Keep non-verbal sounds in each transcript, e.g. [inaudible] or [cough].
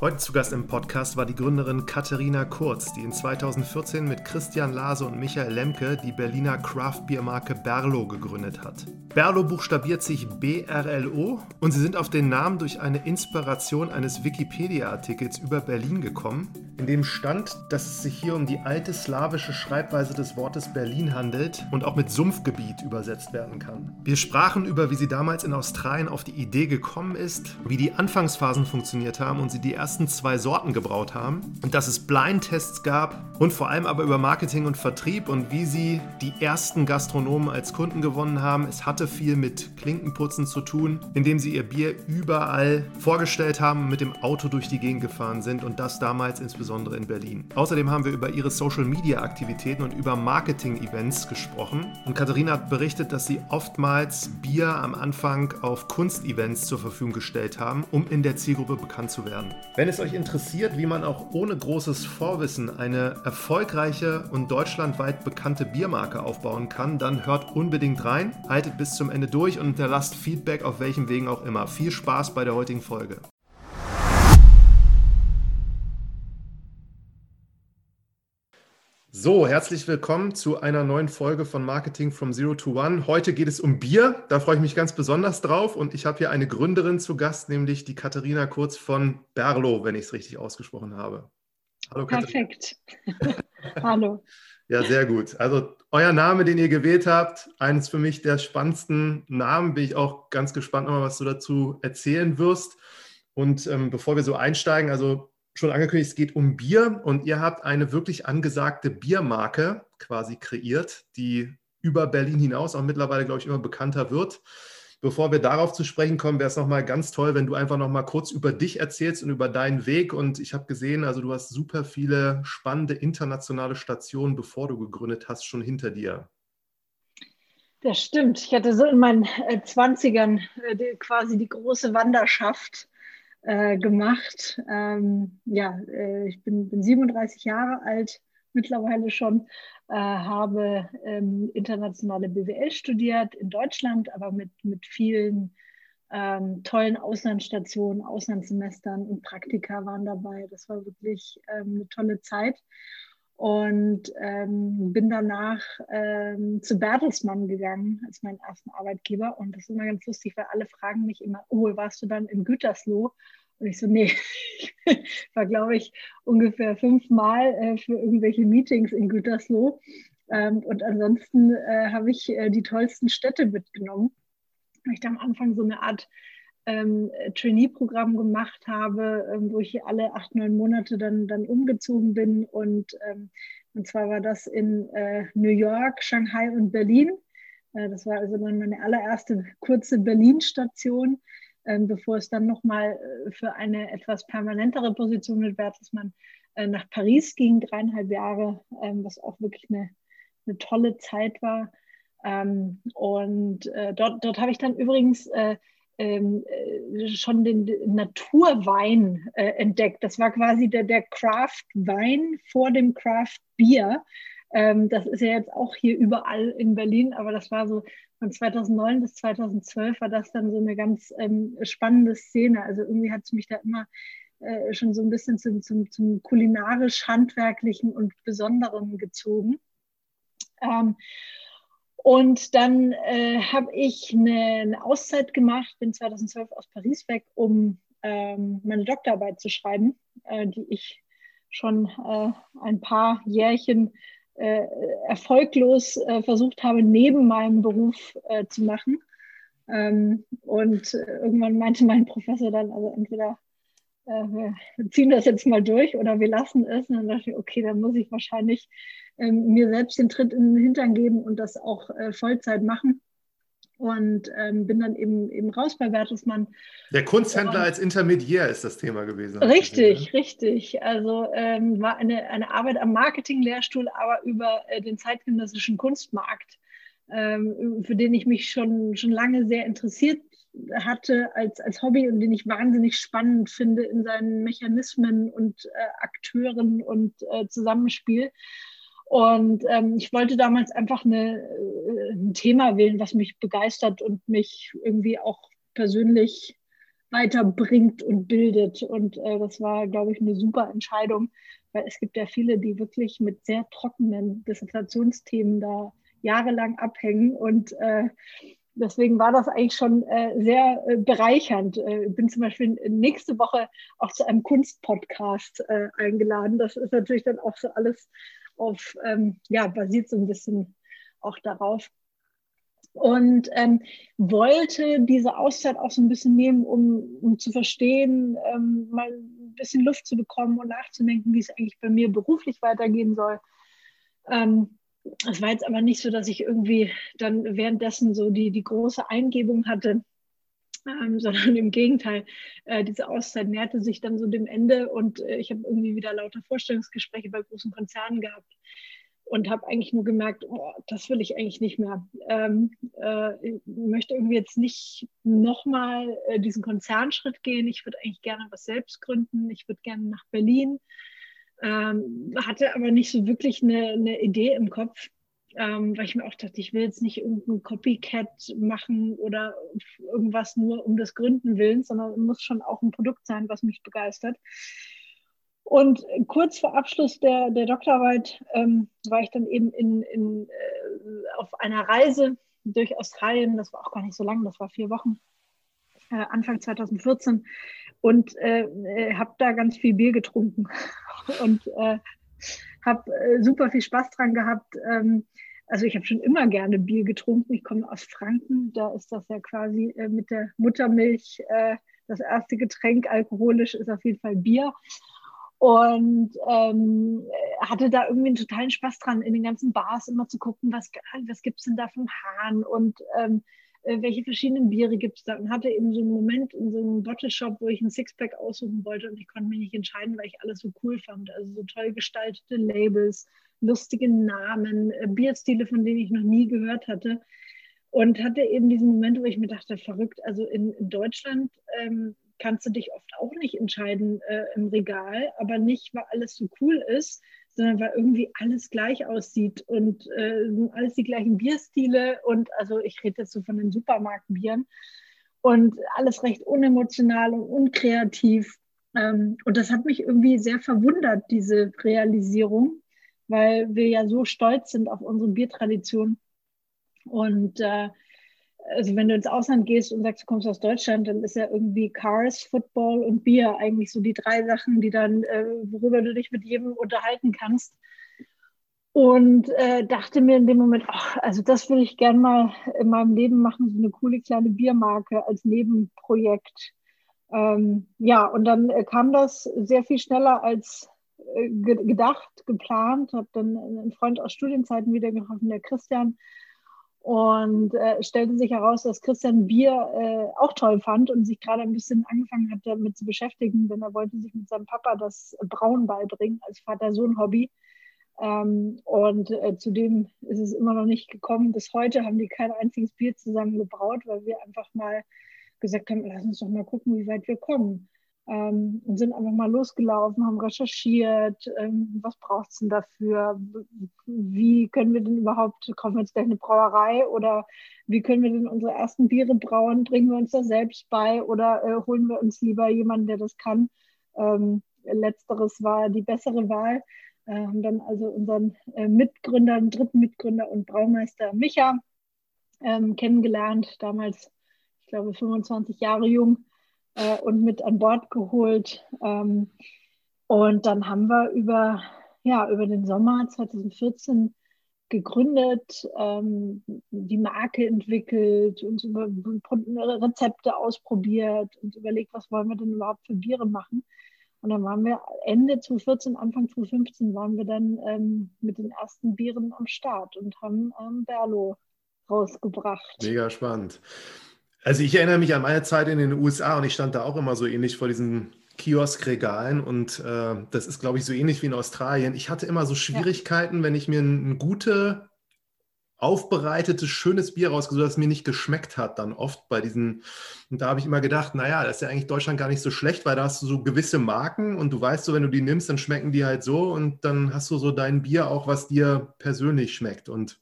Heute zu Gast im Podcast war die Gründerin Katharina Kurz, die in 2014 mit Christian Lase und Michael Lemke die Berliner Craft-Bier-Marke Berlo gegründet hat. Berlo buchstabiert sich BRLO und sie sind auf den Namen durch eine Inspiration eines Wikipedia-Artikels über Berlin gekommen, in dem stand, dass es sich hier um die alte slawische Schreibweise des Wortes Berlin handelt und auch mit Sumpfgebiet übersetzt werden kann. Wir sprachen über, wie sie damals in Australien auf die Idee gekommen ist, wie die Anfangsphasen funktioniert haben und sie die ersten zwei Sorten gebraut haben und dass es Blindtests gab und vor allem aber über Marketing und Vertrieb und wie sie die ersten Gastronomen als Kunden gewonnen haben. Es hatte viel mit Klinkenputzen zu tun, indem sie ihr Bier überall vorgestellt haben, mit dem Auto durch die Gegend gefahren sind und das damals insbesondere insbesondere in Berlin. Außerdem haben wir über ihre Social-Media-Aktivitäten und über Marketing-Events gesprochen. Und Katharina hat berichtet, dass sie oftmals Bier am Anfang auf Kunstevents zur Verfügung gestellt haben, um in der Zielgruppe bekannt zu werden. Wenn es euch interessiert, wie man auch ohne großes Vorwissen eine erfolgreiche und deutschlandweit bekannte Biermarke aufbauen kann, dann hört unbedingt rein, haltet bis zum Ende durch und hinterlasst Feedback auf welchem Wegen auch immer. Viel Spaß bei der heutigen Folge. So, herzlich willkommen zu einer neuen Folge von Marketing from Zero to One. Heute geht es um Bier. Da freue ich mich ganz besonders drauf. Und ich habe hier eine Gründerin zu Gast, nämlich die Katharina Kurz von Berlo, wenn ich es richtig ausgesprochen habe. Hallo, Perfekt. [laughs] Hallo. Ja, sehr gut. Also euer Name, den ihr gewählt habt, eines für mich der spannendsten Namen. Bin ich auch ganz gespannt, nochmal, was du dazu erzählen wirst. Und ähm, bevor wir so einsteigen, also schon angekündigt, es geht um Bier und ihr habt eine wirklich angesagte Biermarke quasi kreiert, die über Berlin hinaus auch mittlerweile, glaube ich, immer bekannter wird. Bevor wir darauf zu sprechen kommen, wäre es nochmal ganz toll, wenn du einfach nochmal kurz über dich erzählst und über deinen Weg. Und ich habe gesehen, also du hast super viele spannende internationale Stationen, bevor du gegründet hast, schon hinter dir. Das stimmt. Ich hatte so in meinen 20ern äh, quasi die große Wanderschaft äh, gemacht. Ähm, ja, äh, ich bin, bin 37 Jahre alt mittlerweile schon, äh, habe ähm, internationale BWL studiert in Deutschland, aber mit, mit vielen ähm, tollen Auslandsstationen, Auslandssemestern und Praktika waren dabei. Das war wirklich ähm, eine tolle Zeit und ähm, bin danach ähm, zu Bertelsmann gegangen als meinen ersten Arbeitgeber. Und das ist immer ganz lustig, weil alle fragen mich immer, oh, warst du dann in Gütersloh? Und ich so, nee, [laughs] ich war, glaube ich, ungefähr fünfmal äh, für irgendwelche Meetings in Gütersloh. Ähm, und ansonsten äh, habe ich äh, die tollsten Städte mitgenommen. Ich da am Anfang so eine Art ähm, Trainee-Programm gemacht habe, ähm, wo ich alle acht, neun Monate dann, dann umgezogen bin. Und, ähm, und zwar war das in äh, New York, Shanghai und Berlin. Äh, das war also meine allererste kurze Berlin-Station, ähm, bevor es dann nochmal äh, für eine etwas permanentere Position mit Bertelsmann äh, nach Paris ging, dreieinhalb Jahre, ähm, was auch wirklich eine, eine tolle Zeit war. Ähm, und äh, dort, dort habe ich dann übrigens äh, ähm, äh, schon den Naturwein äh, entdeckt. Das war quasi der, der Craft-Wein vor dem Craft-Bier. Ähm, das ist ja jetzt auch hier überall in Berlin, aber das war so von 2009 bis 2012 war das dann so eine ganz ähm, spannende Szene. Also irgendwie hat es mich da immer äh, schon so ein bisschen zum, zum, zum kulinarisch-handwerklichen und Besonderen gezogen. Ähm, und dann äh, habe ich eine, eine, Auszeit gemacht, bin 2012 aus Paris weg, um ähm, meine Doktorarbeit zu schreiben, äh, die ich schon äh, ein paar Jährchen äh, erfolglos äh, versucht habe, neben meinem Beruf äh, zu machen. Ähm, und irgendwann meinte mein Professor dann, also entweder wir ziehen das jetzt mal durch oder wir lassen es. Und dann dachte ich, okay, dann muss ich wahrscheinlich ähm, mir selbst den Tritt in den Hintern geben und das auch äh, Vollzeit machen. Und ähm, bin dann eben, eben raus bei Bertelsmann. Der Kunsthändler und, als Intermediär ist das Thema gewesen. Richtig, gesehen, richtig. Also ähm, war eine, eine Arbeit am Marketing-Lehrstuhl, aber über äh, den zeitgenössischen Kunstmarkt, ähm, für den ich mich schon, schon lange sehr interessiert hatte als, als Hobby und den ich wahnsinnig spannend finde in seinen Mechanismen und äh, Akteuren und äh, Zusammenspiel. Und ähm, ich wollte damals einfach eine, äh, ein Thema wählen, was mich begeistert und mich irgendwie auch persönlich weiterbringt und bildet. Und äh, das war, glaube ich, eine super Entscheidung, weil es gibt ja viele, die wirklich mit sehr trockenen Dissertationsthemen da jahrelang abhängen. Und äh, deswegen war das eigentlich schon äh, sehr äh, bereichernd. Äh, ich bin zum Beispiel nächste Woche auch zu einem Kunstpodcast äh, eingeladen. Das ist natürlich dann auch so alles auf, ähm, ja, basiert so ein bisschen auch darauf. Und ähm, wollte diese Auszeit auch so ein bisschen nehmen, um, um zu verstehen, ähm, mal ein bisschen Luft zu bekommen und nachzudenken, wie es eigentlich bei mir beruflich weitergehen soll. Ähm, es war jetzt aber nicht so, dass ich irgendwie dann währenddessen so die, die große Eingebung hatte, ähm, [laughs] sondern im Gegenteil, äh, diese Auszeit näherte sich dann so dem Ende und äh, ich habe irgendwie wieder lauter Vorstellungsgespräche bei großen Konzernen gehabt und habe eigentlich nur gemerkt, oh, das will ich eigentlich nicht mehr. Ähm, äh, ich möchte irgendwie jetzt nicht nochmal äh, diesen Konzernschritt gehen. Ich würde eigentlich gerne was selbst gründen. Ich würde gerne nach Berlin. Ähm, hatte aber nicht so wirklich eine, eine Idee im Kopf, ähm, weil ich mir auch dachte, ich will jetzt nicht irgendein Copycat machen oder irgendwas nur um das Gründen willen, sondern es muss schon auch ein Produkt sein, was mich begeistert. Und kurz vor Abschluss der, der Doktorarbeit ähm, war ich dann eben in, in, äh, auf einer Reise durch Australien. Das war auch gar nicht so lang, das war vier Wochen, äh, Anfang 2014. Und äh, äh habe da ganz viel Bier getrunken [laughs] und äh, habe äh, super viel Spaß dran gehabt. Ähm, also ich habe schon immer gerne Bier getrunken. Ich komme aus Franken, da ist das ja quasi mit der Muttermilch das erste Getränk alkoholisch ist auf jeden Fall Bier und ähm, hatte da irgendwie einen totalen Spaß dran, in den ganzen Bars immer zu gucken, was, was gibt es denn da vom Hahn und ähm, äh, welche verschiedenen Biere gibt es da und hatte eben so einen Moment in so einem Bottle-Shop, wo ich ein Sixpack aussuchen wollte und ich konnte mich nicht entscheiden, weil ich alles so cool fand. Also so toll gestaltete Labels, lustige Namen, äh, Bierstile, von denen ich noch nie gehört hatte. Und hatte eben diesen Moment, wo ich mir dachte, verrückt, also in, in Deutschland ähm, kannst du dich oft auch nicht entscheiden äh, im Regal, aber nicht, weil alles so cool ist, sondern weil irgendwie alles gleich aussieht und äh, alles die gleichen Bierstile und also ich rede jetzt so von den Supermarktbieren und alles recht unemotional und unkreativ. Ähm, und das hat mich irgendwie sehr verwundert, diese Realisierung, weil wir ja so stolz sind auf unsere Biertradition. Und äh, also wenn du ins Ausland gehst und sagst, du kommst aus Deutschland, dann ist ja irgendwie Cars, Football und Bier eigentlich so die drei Sachen, die dann, äh, worüber du dich mit jedem unterhalten kannst. Und äh, dachte mir in dem Moment, ach, also das will ich gern mal in meinem Leben machen, so eine coole kleine Biermarke als Nebenprojekt. Ähm, ja, und dann äh, kam das sehr viel schneller als äh, gedacht, geplant. Habe dann einen Freund aus Studienzeiten wieder getroffen, der Christian, und äh, stellte sich heraus, dass Christian Bier äh, auch toll fand und sich gerade ein bisschen angefangen hat, damit zu beschäftigen, denn er wollte sich mit seinem Papa das Brauen beibringen als Vater-Sohn-Hobby. Ähm, und äh, zudem ist es immer noch nicht gekommen. Bis heute haben die kein einziges Bier zusammen gebraut, weil wir einfach mal gesagt haben, lass uns doch mal gucken, wie weit wir kommen ähm, und sind einfach mal losgelaufen, haben recherchiert, ähm, was braucht es denn dafür, wie können wir denn überhaupt, kaufen wir uns gleich eine Brauerei oder wie können wir denn unsere ersten Biere brauen, bringen wir uns das selbst bei oder äh, holen wir uns lieber jemanden, der das kann. Ähm, letzteres war die bessere Wahl. Äh, haben dann also unseren äh, Mitgründer, dritten Mitgründer und Braumeister Micha ähm, kennengelernt, damals, ich glaube, 25 Jahre jung äh, und mit an Bord geholt. Ähm, und dann haben wir über, ja, über den Sommer 2014 gegründet, ähm, die Marke entwickelt, uns über Rezepte ausprobiert und überlegt, was wollen wir denn überhaupt für Biere machen. Und dann waren wir Ende 2014, Anfang 2015 waren wir dann ähm, mit den ersten Bieren am Start und haben ähm, Berlo rausgebracht. Mega spannend. Also ich erinnere mich an meine Zeit in den USA und ich stand da auch immer so ähnlich vor diesen Kioskregalen und äh, das ist, glaube ich, so ähnlich wie in Australien. Ich hatte immer so Schwierigkeiten, ja. wenn ich mir ein, ein gute, aufbereitetes, schönes Bier rausgesucht habe, das mir nicht geschmeckt hat, dann oft bei diesen, und da habe ich immer gedacht, naja, das ist ja eigentlich Deutschland gar nicht so schlecht, weil da hast du so gewisse Marken und du weißt so, wenn du die nimmst, dann schmecken die halt so und dann hast du so dein Bier auch, was dir persönlich schmeckt und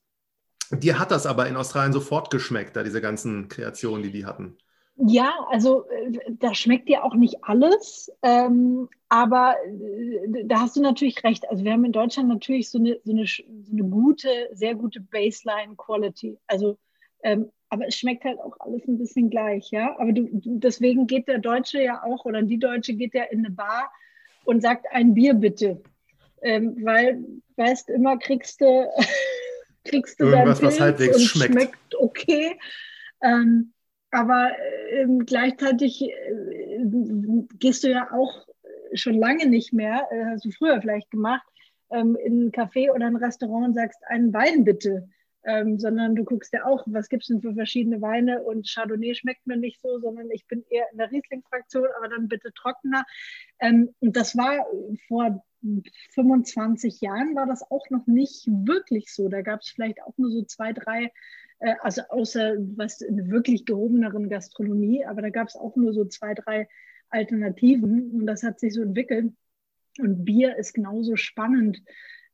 Dir hat das aber in Australien sofort geschmeckt, da diese ganzen Kreationen, die die hatten. Ja, also äh, da schmeckt dir auch nicht alles, ähm, aber äh, da hast du natürlich recht. Also wir haben in Deutschland natürlich so eine, so eine, so eine gute, sehr gute Baseline-Quality. Also, ähm, aber es schmeckt halt auch alles ein bisschen gleich, ja. Aber du, deswegen geht der Deutsche ja auch oder die Deutsche geht ja in eine Bar und sagt ein Bier bitte, ähm, weil weißt immer kriegst du [laughs] kriegst du irgendwas, was halbwegs schmeckt. schmeckt okay. Ähm, aber ähm, gleichzeitig äh, gehst du ja auch schon lange nicht mehr, äh, hast du früher vielleicht gemacht, ähm, in ein Café oder ein Restaurant und sagst, einen Wein bitte. Ähm, sondern du guckst ja auch, was gibt es denn für verschiedene Weine und Chardonnay schmeckt mir nicht so, sondern ich bin eher in der Riesling-Fraktion, aber dann bitte trockener. Ähm, und das war vor 25 Jahren war das auch noch nicht wirklich so. Da gab es vielleicht auch nur so zwei, drei äh, also außer was in wirklich gehobeneren Gastronomie, aber da gab es auch nur so zwei, drei Alternativen und das hat sich so entwickelt. Und Bier ist genauso spannend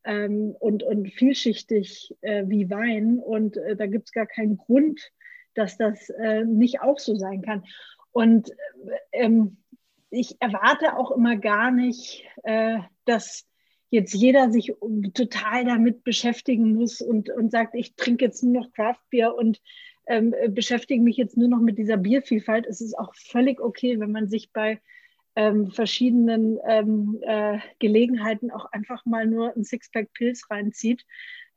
ähm, und, und vielschichtig äh, wie Wein und äh, da gibt es gar keinen Grund, dass das äh, nicht auch so sein kann. Und ähm, ich erwarte auch immer gar nicht, äh, dass jetzt jeder sich total damit beschäftigen muss und, und sagt, ich trinke jetzt nur noch Craftbier und ähm, beschäftige mich jetzt nur noch mit dieser Biervielfalt. Es ist auch völlig okay, wenn man sich bei ähm, verschiedenen ähm, äh, Gelegenheiten auch einfach mal nur ein Sixpack Pilz reinzieht.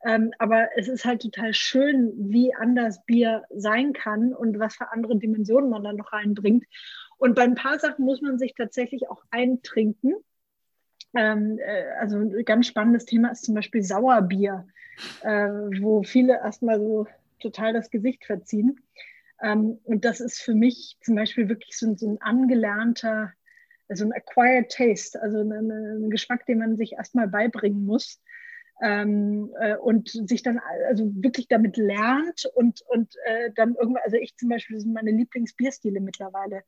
Ähm, aber es ist halt total schön, wie anders Bier sein kann und was für andere Dimensionen man da noch reinbringt. Und bei ein paar Sachen muss man sich tatsächlich auch eintrinken. Ähm, äh, also ein ganz spannendes Thema ist zum Beispiel Sauerbier, äh, wo viele erstmal so total das Gesicht verziehen. Ähm, und das ist für mich zum Beispiel wirklich so, so ein angelernter, also ein acquired taste, also ein, ein Geschmack, den man sich erstmal beibringen muss. Ähm, äh, und sich dann also wirklich damit lernt und, und äh, dann irgendwann, also ich zum Beispiel, das sind meine Lieblingsbierstile mittlerweile.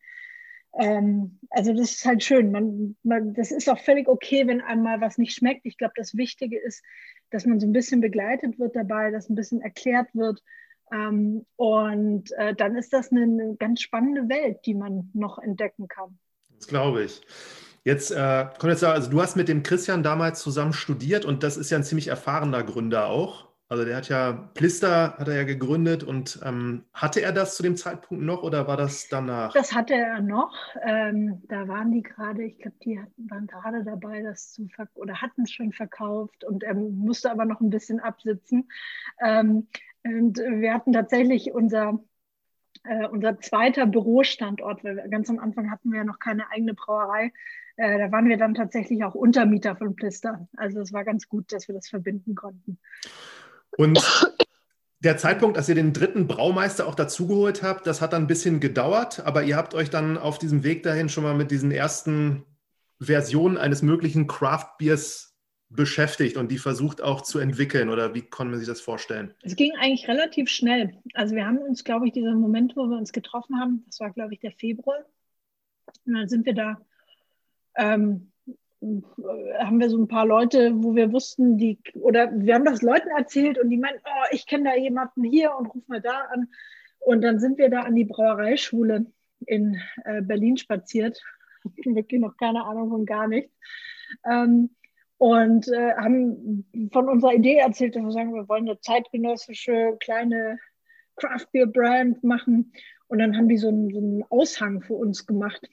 Ähm, also das ist halt schön. Man, man, das ist auch völlig okay, wenn einmal was nicht schmeckt. Ich glaube, das Wichtige ist, dass man so ein bisschen begleitet wird dabei, dass ein bisschen erklärt wird. Ähm, und äh, dann ist das eine, eine, ganz spannende Welt, die man noch entdecken kann. Das glaube ich. Jetzt äh, jetzt, also du hast mit dem Christian damals zusammen studiert und das ist ja ein ziemlich erfahrener Gründer auch. Also der hat ja, Plister hat er ja gegründet und ähm, hatte er das zu dem Zeitpunkt noch oder war das danach? Das hatte er noch. Ähm, da waren die gerade, ich glaube, die hatten, waren gerade dabei, das zu verkaufen oder hatten es schon verkauft und er musste aber noch ein bisschen absitzen. Ähm, und wir hatten tatsächlich unser, äh, unser zweiter Bürostandort, weil ganz am Anfang hatten wir ja noch keine eigene Brauerei. Äh, da waren wir dann tatsächlich auch Untermieter von Plister. Also es war ganz gut, dass wir das verbinden konnten. Und der Zeitpunkt, als ihr den dritten Braumeister auch dazugeholt habt, das hat dann ein bisschen gedauert, aber ihr habt euch dann auf diesem Weg dahin schon mal mit diesen ersten Versionen eines möglichen Craft Beers beschäftigt und die versucht auch zu entwickeln oder wie kann man sich das vorstellen? Es ging eigentlich relativ schnell. Also wir haben uns, glaube ich, dieser Moment, wo wir uns getroffen haben, das war, glaube ich, der Februar. Und dann sind wir da ähm, haben wir so ein paar Leute, wo wir wussten, die, oder wir haben das Leuten erzählt und die meinten, oh, ich kenne da jemanden hier und ruf mal da an. Und dann sind wir da an die Brauereischule in äh, Berlin spaziert. [laughs] Wirklich noch keine Ahnung von gar nichts. Ähm, und äh, haben von unserer Idee erzählt, dass wir sagen, wir wollen eine zeitgenössische kleine Craft Beer Brand machen. Und dann haben die so einen, so einen Aushang für uns gemacht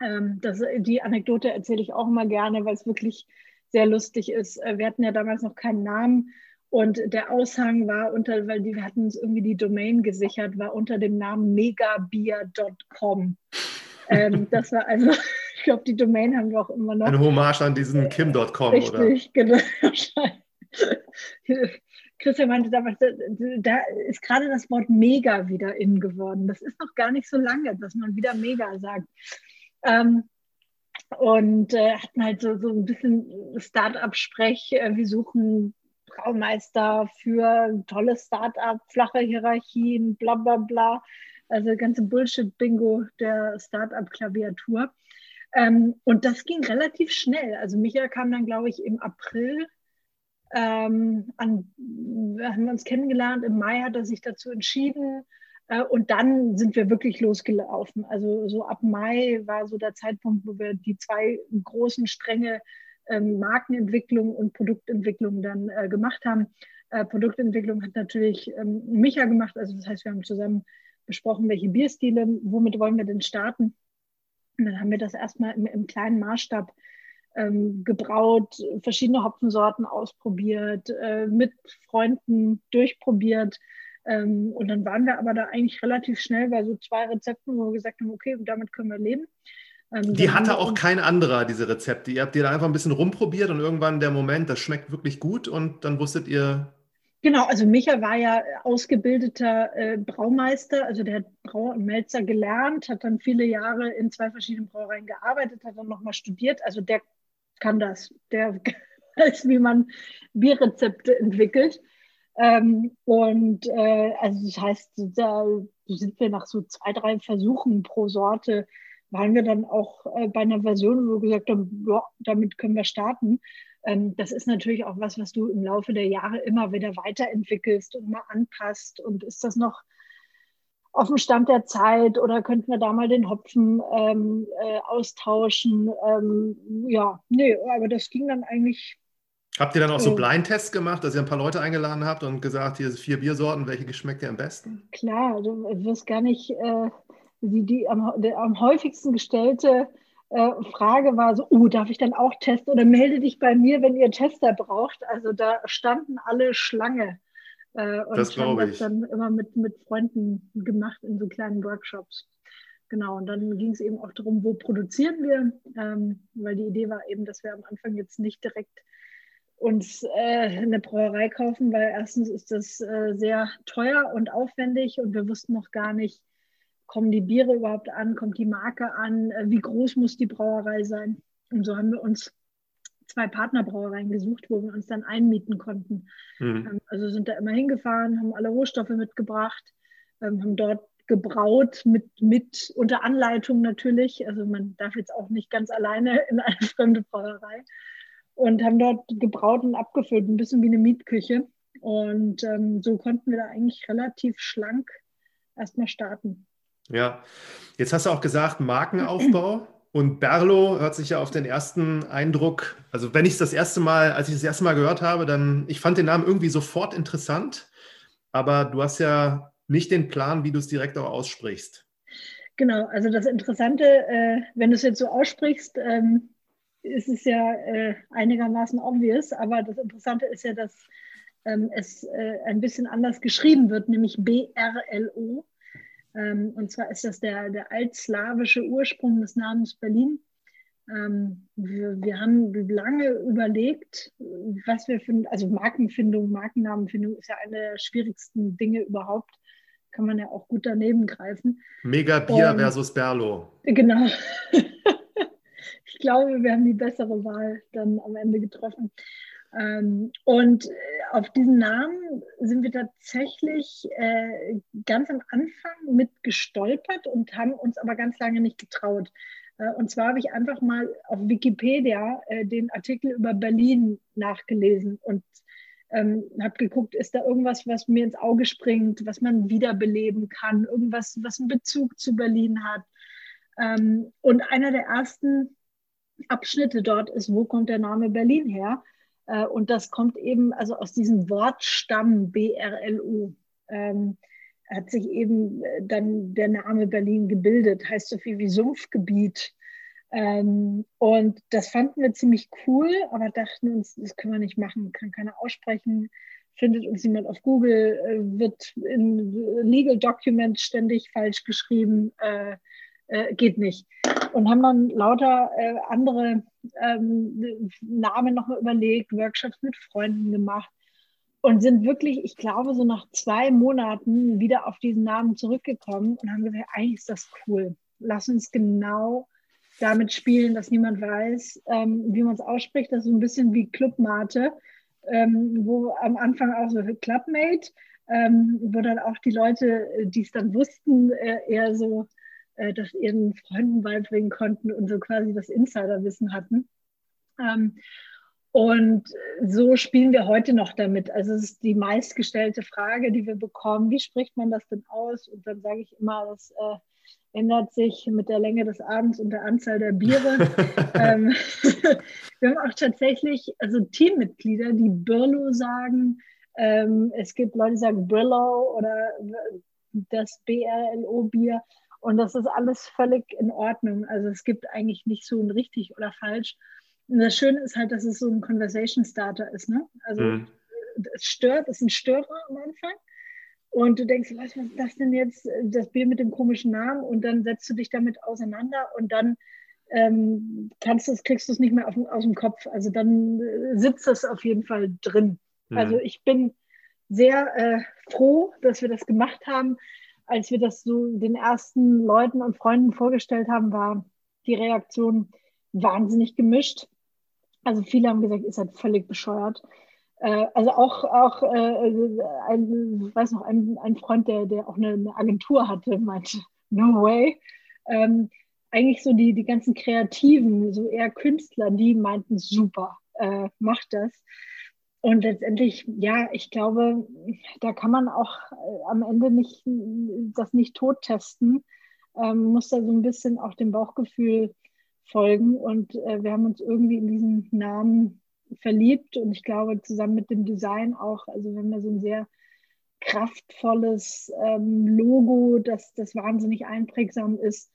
ähm, das, die Anekdote erzähle ich auch immer gerne, weil es wirklich sehr lustig ist. Äh, wir hatten ja damals noch keinen Namen und der Aushang war unter, weil die, wir hatten uns irgendwie die Domain gesichert, war unter dem Namen megabier.com. ähm, das war also, [laughs] ich glaube, die Domain haben wir auch immer noch. Eine Hommage an diesen Kim.com, oder? Richtig, [laughs] genau. Christian meinte damals, da ist gerade das Wort mega wieder in geworden. Das ist noch gar nicht so lange, dass man wieder mega sagt. Ähm, und äh, hatten halt so, so ein bisschen Start-up-Sprech. Äh, wir suchen Braumeister für tolle Start-up, flache Hierarchien, bla bla bla. Also ganze Bullshit-Bingo der Start-up-Klaviatur. Ähm, und das ging relativ schnell. Also Michael kam dann, glaube ich, im April ähm, an, haben wir uns kennengelernt. Im Mai hat er sich dazu entschieden, und dann sind wir wirklich losgelaufen. Also so ab Mai war so der Zeitpunkt, wo wir die zwei großen Stränge ähm, Markenentwicklung und Produktentwicklung dann äh, gemacht haben. Äh, Produktentwicklung hat natürlich ähm, Micha gemacht. Also das heißt, wir haben zusammen besprochen, welche Bierstile, womit wollen wir denn starten. Und dann haben wir das erstmal im, im kleinen Maßstab ähm, gebraut, verschiedene Hopfensorten ausprobiert, äh, mit Freunden durchprobiert. Ähm, und dann waren wir aber da eigentlich relativ schnell bei so zwei Rezepten, wo wir gesagt haben, okay, damit können wir leben. Ähm, die hatte auch kein anderer, diese Rezepte. Ihr habt ihr da einfach ein bisschen rumprobiert und irgendwann der Moment, das schmeckt wirklich gut und dann wusstet ihr. Genau, also Micha war ja ausgebildeter äh, Braumeister, also der hat Brauer und Melzer gelernt, hat dann viele Jahre in zwei verschiedenen Brauereien gearbeitet, hat dann nochmal studiert. Also der kann das. Der [laughs] weiß, wie man Bierrezepte entwickelt. Ähm, und äh, also das heißt, da sind wir nach so zwei, drei Versuchen pro Sorte, waren wir dann auch äh, bei einer Version, wo wir gesagt haben, ja, damit können wir starten. Ähm, das ist natürlich auch was, was du im Laufe der Jahre immer wieder weiterentwickelst und mal anpasst. Und ist das noch auf dem Stand der Zeit oder könnten wir da mal den Hopfen ähm, äh, austauschen? Ähm, ja, nee, aber das ging dann eigentlich. Habt ihr dann auch so äh, Blindtests gemacht, dass ihr ein paar Leute eingeladen habt und gesagt, hier sind vier Biersorten, welche schmeckt dir am besten? Klar, du wirst gar nicht, äh, die, die am, der, am häufigsten gestellte äh, Frage war so, oh, darf ich dann auch testen oder melde dich bei mir, wenn ihr Tester braucht. Also da standen alle Schlange. Äh, und das glaube ich. dann immer mit, mit Freunden gemacht in so kleinen Workshops. Genau, und dann ging es eben auch darum, wo produzieren wir, ähm, weil die Idee war eben, dass wir am Anfang jetzt nicht direkt uns äh, eine Brauerei kaufen, weil erstens ist das äh, sehr teuer und aufwendig und wir wussten noch gar nicht, kommen die Biere überhaupt an, kommt die Marke an, äh, wie groß muss die Brauerei sein. Und so haben wir uns zwei Partnerbrauereien gesucht, wo wir uns dann einmieten konnten. Mhm. Ähm, also sind da immer hingefahren, haben alle Rohstoffe mitgebracht, ähm, haben dort gebraut mit, mit unter Anleitung natürlich. Also man darf jetzt auch nicht ganz alleine in eine [laughs] fremde Brauerei. Und haben dort gebraut und abgefüllt, ein bisschen wie eine Mietküche. Und ähm, so konnten wir da eigentlich relativ schlank erstmal starten. Ja, jetzt hast du auch gesagt, Markenaufbau. Und Berlo hört sich ja auf den ersten Eindruck, also wenn ich es das erste Mal, als ich das erste Mal gehört habe, dann, ich fand den Namen irgendwie sofort interessant, aber du hast ja nicht den Plan, wie du es direkt auch aussprichst. Genau, also das Interessante, äh, wenn du es jetzt so aussprichst, ähm, ist es ja äh, einigermaßen obvious, aber das Interessante ist ja, dass ähm, es äh, ein bisschen anders geschrieben wird, nämlich B-R-L-O. Ähm, und zwar ist das der, der altslawische Ursprung des Namens Berlin. Ähm, wir, wir, haben lange überlegt, was wir finden, also Markenfindung, Markennamenfindung ist ja eine der schwierigsten Dinge überhaupt. Kann man ja auch gut daneben greifen. Mega Bier und, versus Berlo. Genau. [laughs] ich glaube, wir haben die bessere Wahl dann am Ende getroffen. Ähm, und äh, auf diesen Namen sind wir tatsächlich äh, ganz am Anfang mit gestolpert und haben uns aber ganz lange nicht getraut. Äh, und zwar habe ich einfach mal auf Wikipedia äh, den Artikel über Berlin nachgelesen und ähm, habe geguckt, ist da irgendwas, was mir ins Auge springt, was man wiederbeleben kann, irgendwas, was einen Bezug zu Berlin hat. Ähm, und einer der ersten Abschnitte dort ist, wo kommt der Name Berlin her? Äh, und das kommt eben also aus diesem Wortstamm BRLU. Ähm, hat sich eben äh, dann der Name Berlin gebildet, heißt so viel wie Sumpfgebiet. Ähm, und das fanden wir ziemlich cool, aber dachten uns, das können wir nicht machen, kann keiner aussprechen, findet uns jemand auf Google, äh, wird in Legal Documents ständig falsch geschrieben, äh, geht nicht. Und haben dann lauter äh, andere ähm, Namen nochmal überlegt, Workshops mit Freunden gemacht und sind wirklich, ich glaube, so nach zwei Monaten wieder auf diesen Namen zurückgekommen und haben gesagt, eigentlich ist das cool. Lass uns genau damit spielen, dass niemand weiß, ähm, wie man es ausspricht. Das ist so ein bisschen wie Clubmate, ähm, wo am Anfang auch so Clubmate, ähm, wo dann auch die Leute, die es dann wussten, äh, eher so äh, das ihren Freunden beibringen konnten und so quasi das Insiderwissen hatten. Ähm, Und so spielen wir heute noch damit. Also es ist die meistgestellte Frage, die wir bekommen. Wie spricht man das denn aus? Und dann sage ich immer, das äh, ändert sich mit der Länge des Abends und der Anzahl der Biere. [laughs] ähm, [laughs] wir haben auch tatsächlich also Teammitglieder, die Birlo sagen. Ähm, es gibt Leute, die sagen Brillo oder das BRLO-Bier. Und das ist alles völlig in Ordnung. Also es gibt eigentlich nicht so ein richtig oder falsch. Und das Schöne ist halt, dass es so ein Conversation Starter ist. Ne? Also mhm. es stört, es ist ein Störer am Anfang. Und du denkst, was ist das denn jetzt, das Bier mit dem komischen Namen? Und dann setzt du dich damit auseinander und dann ähm, kannst du kriegst du es nicht mehr auf, aus dem Kopf. Also dann äh, sitzt es auf jeden Fall drin. Mhm. Also ich bin sehr äh, froh, dass wir das gemacht haben. Als wir das so den ersten Leuten und Freunden vorgestellt haben, war die Reaktion wahnsinnig gemischt. Also viele haben gesagt, ist halt völlig bescheuert. Äh, also auch, auch äh, ein, weiß noch, ein, ein Freund, der, der auch eine, eine Agentur hatte, meinte, no way. Ähm, eigentlich so die, die ganzen Kreativen, so eher Künstler, die meinten, super, äh, macht das. Und letztendlich, ja, ich glaube, da kann man auch äh, am Ende nicht das nicht tot testen, ähm, muss da so ein bisschen auch dem Bauchgefühl folgen. Und äh, wir haben uns irgendwie in diesen Namen verliebt und ich glaube zusammen mit dem Design auch, also wenn wir so ein sehr kraftvolles ähm, Logo, das, das wahnsinnig einprägsam ist,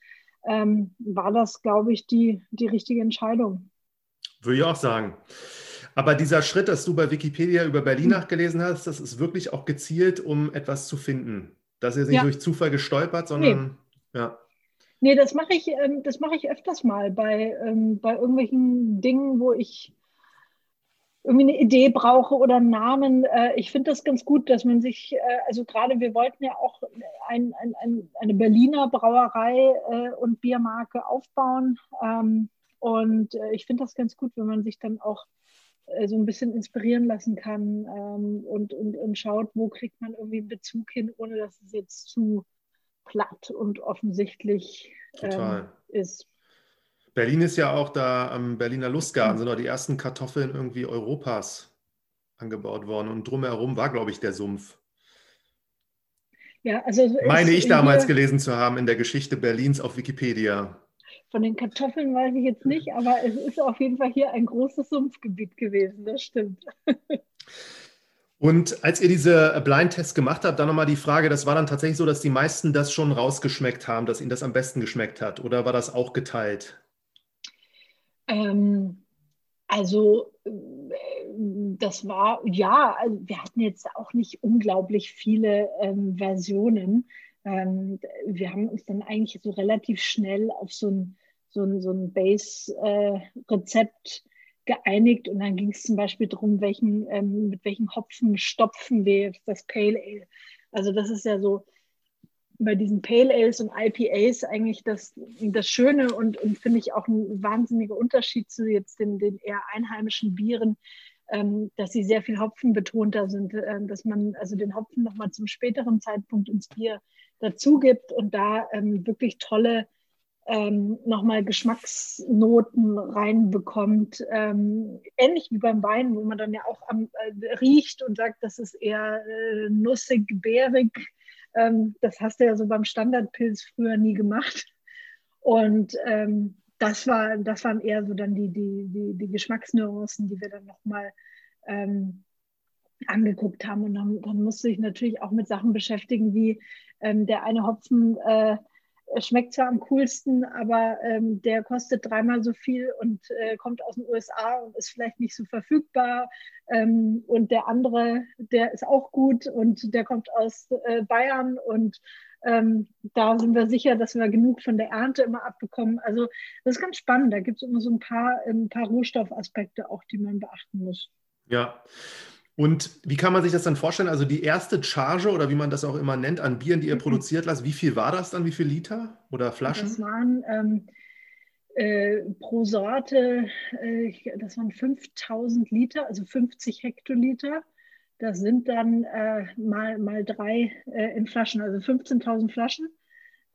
ähm, war das, glaube ich, die, die richtige Entscheidung. Würde ich auch sagen. Aber dieser Schritt, dass du bei Wikipedia über Berlin nachgelesen hast, das ist wirklich auch gezielt, um etwas zu finden. Das ist nicht ja. durch Zufall gestolpert, sondern nee. ja. Nee, das mache ich, ähm, das mache ich öfters mal bei, ähm, bei irgendwelchen Dingen, wo ich irgendwie eine Idee brauche oder einen Namen. Äh, ich finde das ganz gut, dass man sich, äh, also gerade wir wollten ja auch ein, ein, ein, eine Berliner Brauerei äh, und Biermarke aufbauen. Ähm, und ich finde das ganz gut, wenn man sich dann auch so ein bisschen inspirieren lassen kann ähm, und, und, und schaut, wo kriegt man irgendwie einen Bezug hin, ohne dass es jetzt zu platt und offensichtlich ähm, ist. Berlin ist ja auch da am Berliner Lustgarten, sind auch die ersten Kartoffeln irgendwie Europas angebaut worden und drumherum war, glaube ich, der Sumpf. Ja, also Meine ich damals gelesen zu haben in der Geschichte Berlins auf Wikipedia. Von den Kartoffeln weiß ich jetzt nicht, aber es ist auf jeden Fall hier ein großes Sumpfgebiet gewesen, das stimmt. Und als ihr diese Blind-Tests gemacht habt, dann nochmal die Frage, das war dann tatsächlich so, dass die meisten das schon rausgeschmeckt haben, dass ihnen das am besten geschmeckt hat, oder war das auch geteilt? Ähm, also äh, das war, ja, also wir hatten jetzt auch nicht unglaublich viele ähm, Versionen. Ähm, wir haben uns dann eigentlich so relativ schnell auf so ein, so ein, so ein Base-Rezept äh, geeinigt und dann ging es zum Beispiel darum, welchen, ähm, mit welchen Hopfen stopfen wir das Pale Ale. Also das ist ja so bei diesen Pale Ales und IPAs eigentlich das, das Schöne und, und finde ich auch ein wahnsinniger Unterschied zu jetzt den, den eher einheimischen Bieren, ähm, dass sie sehr viel Hopfen betonter sind, äh, dass man also den Hopfen nochmal zum späteren Zeitpunkt ins Bier dazu gibt und da ähm, wirklich tolle ähm, nochmal Geschmacksnoten reinbekommt. Ähm, ähnlich wie beim Wein, wo man dann ja auch am, äh, riecht und sagt, das ist eher äh, nussig, bärig. Ähm, das hast du ja so beim Standardpilz früher nie gemacht. Und ähm, das, war, das waren eher so dann die, die, die, die Geschmacksnuancen, die wir dann nochmal ähm, angeguckt haben. Und dann, dann musste ich natürlich auch mit Sachen beschäftigen, wie ähm, der eine Hopfen äh, schmeckt zwar am coolsten, aber ähm, der kostet dreimal so viel und äh, kommt aus den USA und ist vielleicht nicht so verfügbar. Ähm, und der andere, der ist auch gut und der kommt aus äh, Bayern und ähm, da sind wir sicher, dass wir genug von der Ernte immer abbekommen. Also das ist ganz spannend. Da gibt es immer so ein paar, ein paar Rohstoffaspekte auch, die man beachten muss. Ja. Und wie kann man sich das dann vorstellen? Also die erste Charge oder wie man das auch immer nennt an Bieren, die ihr mhm. produziert lasst, wie viel war das dann? Wie viel Liter oder Flaschen? Das waren ähm, äh, pro Sorte, äh, das waren 5000 Liter, also 50 Hektoliter. Das sind dann äh, mal, mal drei äh, in Flaschen, also 15.000 Flaschen.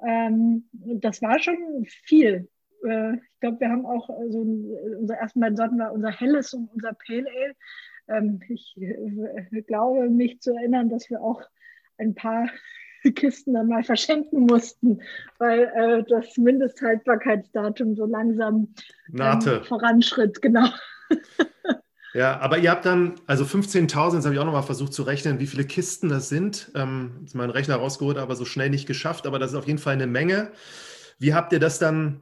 Ähm, das war schon viel. äh, ich glaube, wir haben auch so ein, unser ersten beiden Sorten war unser Helles und unser Pale Ale. Ähm, ich äh, glaube, mich zu erinnern, dass wir auch ein paar [laughs] Kisten dann mal verschenken mussten, weil äh, das Mindesthaltbarkeitsdatum so langsam ähm, voranschritt, genau. [laughs] Ja, aber ihr habt dann, also 15.000, das habe ich auch nochmal versucht zu rechnen, wie viele Kisten das sind. Ähm, jetzt meinen Rechner rausgeholt, aber so schnell nicht geschafft, aber das ist auf jeden Fall eine Menge. Wie habt ihr das dann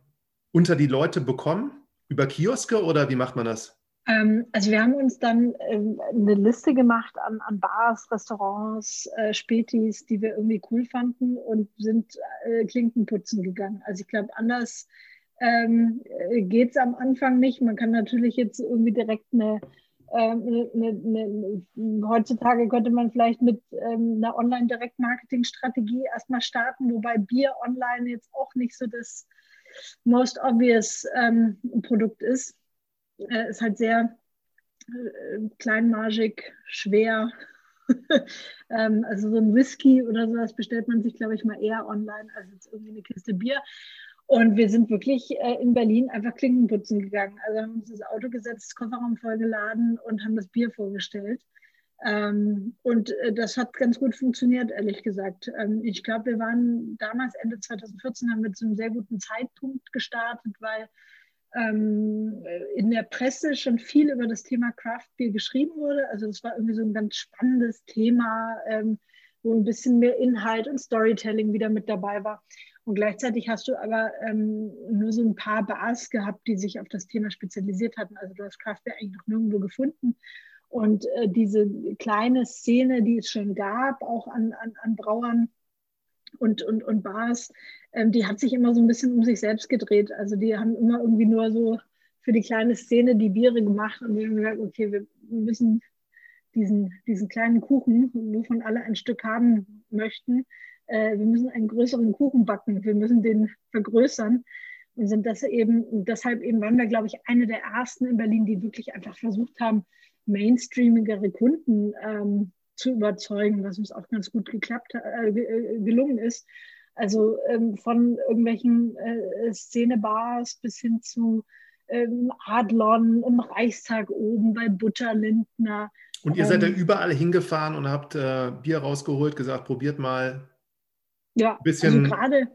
unter die Leute bekommen? Über Kioske oder wie macht man das? Ähm, also wir haben uns dann ähm, eine Liste gemacht an, an Bars, Restaurants, äh, Spätis, die wir irgendwie cool fanden und sind äh, Klinken putzen gegangen. Also ich glaube, anders ähm, geht es am Anfang nicht. Man kann natürlich jetzt irgendwie direkt eine, ähm, eine, eine, heutzutage könnte man vielleicht mit ähm, einer Online-Direkt-Marketing-Strategie erstmal starten, wobei Bier online jetzt auch nicht so das most obvious ähm, Produkt ist. Äh, ist halt sehr äh, kleinmargig, schwer. [laughs] ähm, also so ein Whisky oder sowas bestellt man sich, glaube ich, mal eher online als jetzt irgendwie eine Kiste Bier. Und wir sind wirklich äh, in Berlin einfach Klinken putzen gegangen. Also haben uns das Auto gesetzt, Kofferraum vollgeladen und haben das Bier vorgestellt. Ähm, und äh, das hat ganz gut funktioniert, ehrlich gesagt. Ähm, ich glaube, wir waren damals, Ende 2014, haben wir zu einem sehr guten Zeitpunkt gestartet, weil ähm, in der Presse schon viel über das Thema Craft Beer geschrieben wurde. Also das war irgendwie so ein ganz spannendes Thema, ähm, wo ein bisschen mehr Inhalt und Storytelling wieder mit dabei war. Und gleichzeitig hast du aber ähm, nur so ein paar Bars gehabt, die sich auf das Thema spezialisiert hatten. Also du hast Kraftwerk eigentlich noch nirgendwo gefunden. Und äh, diese kleine Szene, die es schon gab, auch an, an, an Brauern und, und, und Bars, ähm, die hat sich immer so ein bisschen um sich selbst gedreht. Also die haben immer irgendwie nur so für die kleine Szene die Biere gemacht und wir haben gesagt, okay, wir müssen diesen, diesen kleinen Kuchen, wovon alle ein Stück haben möchten, äh, wir müssen einen größeren Kuchen backen, wir müssen den vergrößern. Und sind das eben, deshalb eben waren wir, glaube ich, eine der ersten in Berlin, die wirklich einfach versucht haben, mainstreamigere Kunden ähm, zu überzeugen, was uns auch ganz gut geklappt, äh, äh, gelungen ist. Also ähm, von irgendwelchen äh, Szenebars bis hin zu ähm, Adlon im Reichstag oben bei Butterlindner. Und ihr seid ähm, überall hingefahren und habt äh, Bier rausgeholt, gesagt, probiert mal ja, ein bisschen also grade,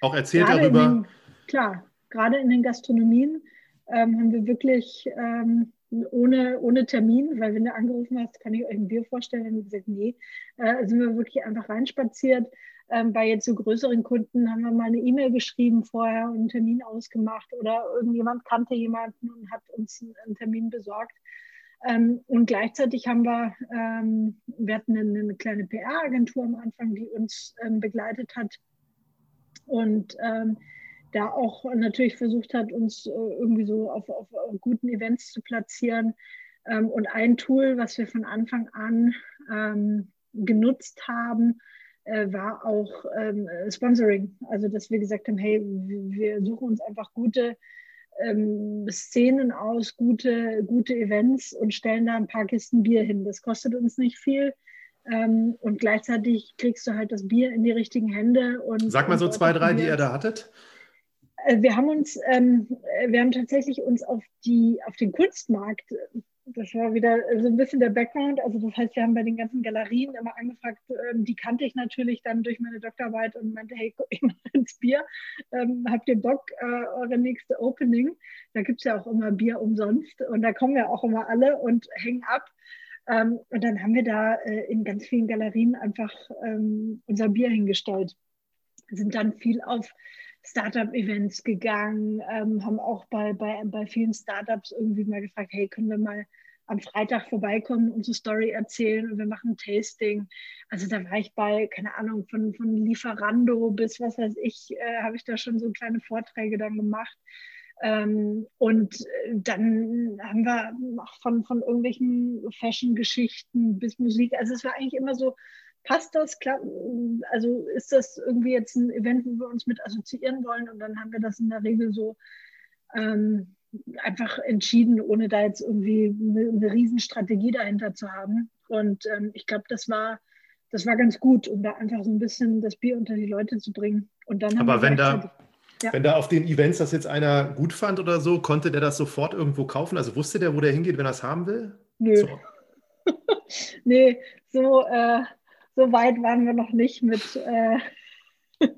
auch erzählt darüber. Den, klar, gerade in den Gastronomien ähm, haben wir wirklich ähm, ohne, ohne Termin, weil wenn du angerufen hast, kann ich euch ein Bier vorstellen, wir gesagt, nee, äh, sind wir wirklich einfach reinspaziert. Ähm, bei jetzt so größeren Kunden haben wir mal eine E-Mail geschrieben vorher und einen Termin ausgemacht oder irgendjemand kannte jemanden und hat uns einen Termin besorgt. Ähm, und gleichzeitig haben wir, ähm, wir hatten eine, eine kleine PR-Agentur am Anfang, die uns ähm, begleitet hat und ähm, da auch natürlich versucht hat, uns äh, irgendwie so auf, auf, guten Events zu platzieren. Ähm, und ein Tool, was wir von Anfang an ähm, genutzt haben, äh, war auch Sponsoring. Also, dass wir gesagt haben, hey, wir suchen uns einfach gute ähm, Szenen aus, gute, gute Events und stellen da ein paar Kisten Bier hin. Das kostet uns nicht viel. Ähm, und gleichzeitig kriegst du halt das Bier in die richtigen Hände. Und, Sag mal so zwei, drei, die ihr da hattet. Äh, wir haben uns, ähm, wir haben tatsächlich uns auf die, auf den Kunstmarkt das war wieder so ein bisschen der Background. Also das heißt, wir haben bei den ganzen Galerien immer angefragt, ähm, die kannte ich natürlich dann durch meine Doktorarbeit und meinte, hey, guck ich mal ins Bier. Ähm, habt ihr Bock, äh, eure nächste Opening? Da gibt es ja auch immer Bier umsonst und da kommen ja auch immer alle und hängen ab. Ähm, und dann haben wir da äh, in ganz vielen Galerien einfach ähm, unser Bier hingestellt. Sind dann viel auf Startup-Events gegangen, ähm, haben auch bei, bei, bei vielen Startups irgendwie mal gefragt, hey, können wir mal am Freitag vorbeikommen, unsere Story erzählen und wir machen Tasting. Also da war ich bei, keine Ahnung, von, von Lieferando bis was weiß ich, äh, habe ich da schon so kleine Vorträge dann gemacht. Ähm, und dann haben wir auch von, von irgendwelchen Fashion-Geschichten bis Musik. Also es war eigentlich immer so, passt das? Also ist das irgendwie jetzt ein Event, wo wir uns mit assoziieren wollen? Und dann haben wir das in der Regel so ähm, einfach entschieden, ohne da jetzt irgendwie eine, eine Riesenstrategie dahinter zu haben. Und ähm, ich glaube, das war, das war ganz gut, um da einfach so ein bisschen das Bier unter die Leute zu bringen. Und dann Aber wenn da, Ja. Wenn da auf den Events das jetzt einer gut fand oder so, konnte der das sofort irgendwo kaufen? Also wusste der, wo der hingeht, wenn er es haben will? Nö. So. [laughs] nee, so, äh, so weit waren wir noch nicht mit. Äh, [laughs]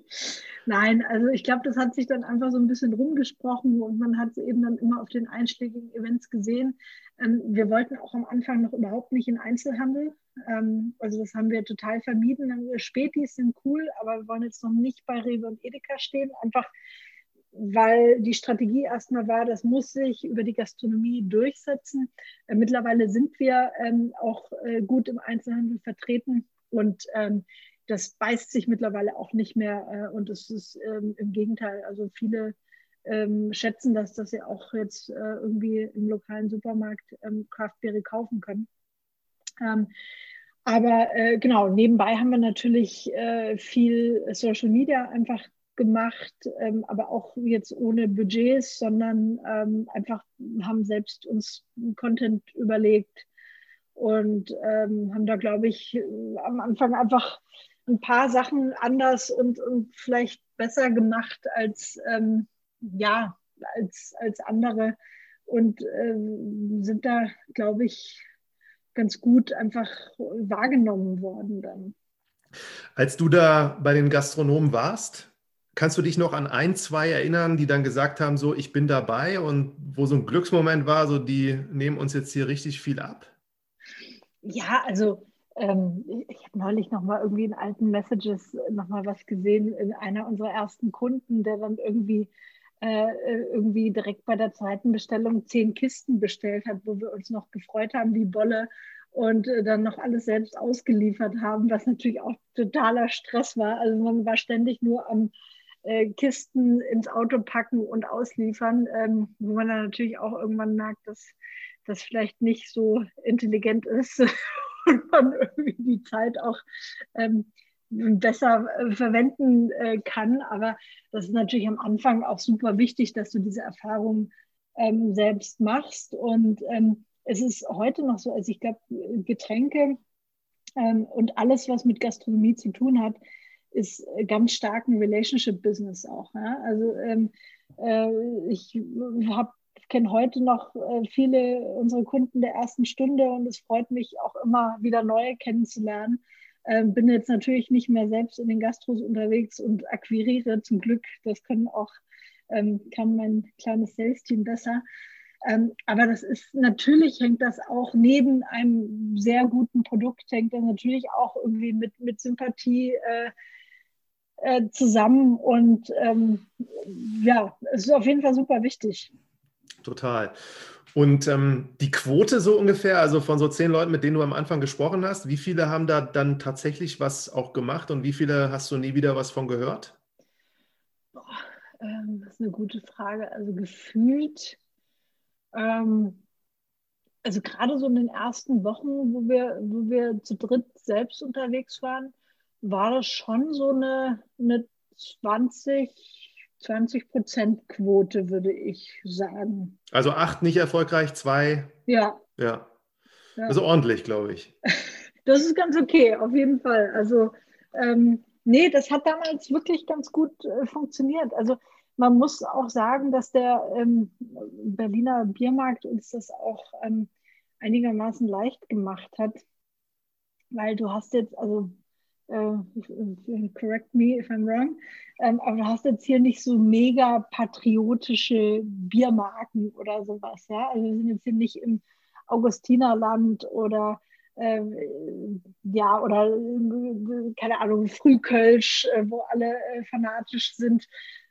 Nein, also ich glaube, das hat sich dann einfach so ein bisschen rumgesprochen und man hat es eben dann immer auf den einschlägigen Events gesehen. Ähm, wir wollten auch am Anfang noch überhaupt nicht in Einzelhandel. Ähm, also das haben wir total vermieden. Spätis sind cool, aber wir wollen jetzt noch nicht bei Rewe und Edeka stehen, einfach weil die Strategie erstmal war, das muss sich über die Gastronomie durchsetzen. Äh, mittlerweile sind wir ähm, auch äh, gut im Einzelhandel vertreten und ähm, das beißt sich mittlerweile auch nicht mehr äh, und es ist ähm, im Gegenteil, also viele ähm, schätzen das, dass sie auch jetzt äh, irgendwie im lokalen Supermarkt ähm, Craftbeere kaufen können. Ähm, aber äh, genau, nebenbei haben wir natürlich äh, viel Social Media einfach gemacht, ähm, aber auch jetzt ohne Budgets, sondern ähm, einfach haben selbst uns Content überlegt und ähm, haben da, glaube ich, am Anfang einfach ein paar Sachen anders und, und vielleicht besser gemacht als, ähm, ja, als, als andere und ähm, sind da, glaube ich, ganz gut einfach wahrgenommen worden dann. Als du da bei den Gastronomen warst, kannst du dich noch an ein, zwei erinnern, die dann gesagt haben, so, ich bin dabei und wo so ein Glücksmoment war, so, die nehmen uns jetzt hier richtig viel ab? Ja, also ähm, ich habe neulich noch mal irgendwie in alten Messages noch mal was gesehen in einer unserer ersten Kunden, der dann irgendwie äh, irgendwie direkt bei der zweiten Bestellung zehn Kisten bestellt hat, wo wir uns noch gefreut haben wie Bolle und äh, dann noch alles selbst ausgeliefert haben, was natürlich auch totaler Stress war. Also man war ständig nur am äh, Kisten ins Auto packen und ausliefern, ähm, wo man dann natürlich auch irgendwann merkt, dass das vielleicht nicht so intelligent ist [laughs] und man irgendwie die Zeit auch ähm, besser äh, verwenden äh, kann. Aber das ist natürlich am Anfang auch super wichtig, dass du diese Erfahrung ähm, selbst machst. Und ähm, es ist heute noch so, also ich glaube, Getränke ähm, und alles, was mit Gastronomie zu tun hat, ist ganz stark ein Relationship-Business auch. Ja? Also ähm, äh, ich habe kenne heute noch äh, viele unserer Kunden der ersten Stunde und es freut mich auch immer wieder neue kennenzulernen. Ähm, bin jetzt natürlich nicht mehr selbst in den Gastros unterwegs und akquiriere zum Glück. Das können auch, ähm, kann mein kleines Sales-Team besser. Ähm, aber das ist natürlich hängt das auch neben einem sehr guten Produkt, hängt das natürlich auch irgendwie mit, mit Sympathie äh, äh, zusammen. Und ja, es ist auf jeden Fall super wichtig. Total. Und ähm, die Quote so ungefähr, also von so zehn Leuten, mit denen du am Anfang gesprochen hast, wie viele haben da dann tatsächlich was auch gemacht und wie viele hast du nie wieder was von gehört? Boah, ähm, das ist eine gute Frage. Also gefühlt, ähm, also gerade so in den ersten Wochen, wo wir, wo wir zu dritt selbst unterwegs waren, war das schon so eine, eine 20, 20 Prozent Quote, würde ich sagen. Also acht nicht erfolgreich, zwei. Ja. Ja. ja. Also ordentlich, glaube ich. [laughs] Das ist ganz okay, auf jeden Fall. Also, ähm, nee, das hat damals wirklich ganz gut äh, funktioniert. Also, man muss auch sagen, dass der ähm, Berliner Biermarkt uns das auch ähm, einigermaßen leicht gemacht hat, weil du hast jetzt, also correct me if I'm wrong, ähm, aber du hast jetzt hier nicht so mega patriotische Biermarken oder sowas, ja. Also wir sind jetzt hier nicht im Augustinerland oder äh, ja, oder äh, keine Ahnung, Frühkölsch, äh, wo alle äh, fanatisch sind.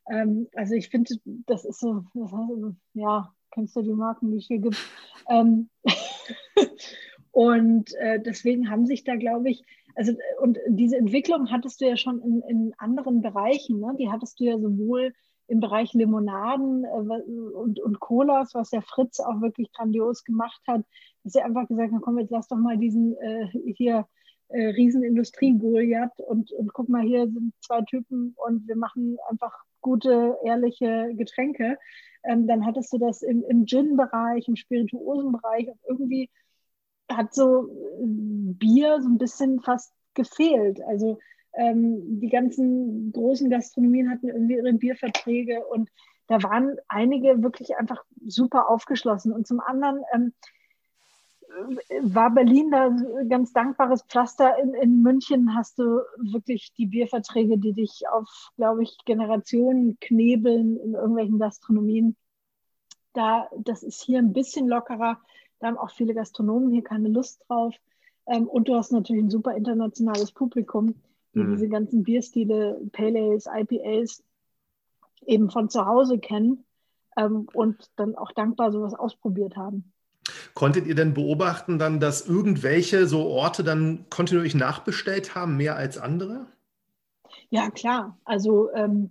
Ähm, also ich finde, das ist so, ja, kennst du die Marken, die es hier gibt. Ähm, [laughs] und äh, deswegen haben sich da, glaube ich, also und diese Entwicklung hattest du ja schon in, in anderen Bereichen, ne? die hattest du ja sowohl im Bereich Limonaden äh, und, und Colas, was ja Fritz auch wirklich grandios gemacht hat, dass er einfach gesagt hat, komm, jetzt lass doch mal diesen äh, hier äh, Riesenindustrie-Goliath und, und guck mal, hier sind zwei Typen und wir machen einfach gute, ehrliche Getränke. Ähm, dann hattest du das im, im Gin-Bereich, im Spirituosen-Bereich und irgendwie hat so äh, Bier so ein bisschen fast gefehlt. Also Ähm, die ganzen großen Gastronomien hatten irgendwie ihre Bierverträge und da waren einige wirklich einfach super aufgeschlossen. Und zum anderen ähm, war Berlin da ein ganz dankbares Pflaster. In, in München hast du wirklich die Bierverträge, die dich auf, glaube ich, Generationen knebeln in irgendwelchen Gastronomien. Da, das ist hier ein bisschen lockerer. Da haben auch viele Gastronomen hier keine Lust drauf. Ähm, und du hast natürlich ein super internationales Publikum, die mhm. diese ganzen Bierstile, Pale Ales, IPAs eben von zu Hause kennen ähm, und dann auch dankbar sowas ausprobiert haben. Konntet ihr denn beobachten dann, dass irgendwelche so Orte dann kontinuierlich nachbestellt haben, mehr als andere? Ja, klar. Also ähm,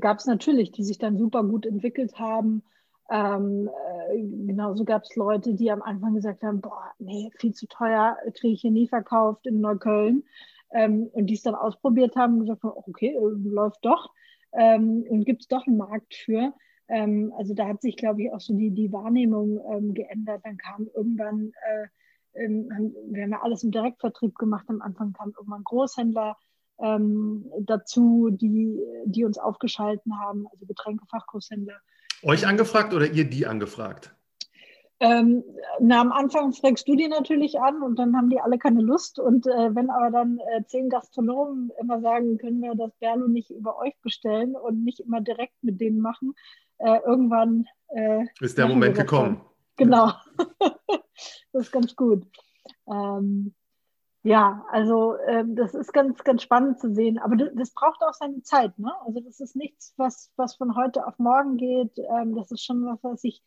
gab es natürlich, die sich dann super gut entwickelt haben. Ähm, äh, genauso gab es Leute, die am Anfang gesagt haben, boah, nee, viel zu teuer, kriege ich hier nie verkauft in Neukölln. Ähm, und die es dann ausprobiert haben und gesagt haben, okay, äh, läuft doch. Ähm, und gibt es doch einen Markt für. Ähm, also da hat sich, glaube ich, auch so die, die Wahrnehmung ähm, geändert. Dann kam irgendwann, äh, ähm, wir haben ja alles im Direktvertrieb gemacht, am Anfang kamen irgendwann Großhändler dazu, die, die uns aufgeschalten haben, also Getränkefachgroßhändler. Euch angefragt oder ihr die angefragt? Ähm, na, am Anfang fragst du die natürlich an und dann haben die alle keine Lust. Und äh, wenn aber dann äh, zehn Gastronomen immer sagen, können wir das Berlo nicht über euch bestellen und nicht immer direkt mit denen machen, äh, irgendwann äh, ist der Moment gekommen. Genau. [laughs] das ist ganz gut. Ähm, ja, also ähm, das ist ganz, ganz spannend zu sehen. Aber das braucht auch seine Zeit. Ne? Also das ist nichts, was, was von heute auf morgen geht. Ähm, das ist schon was, was ich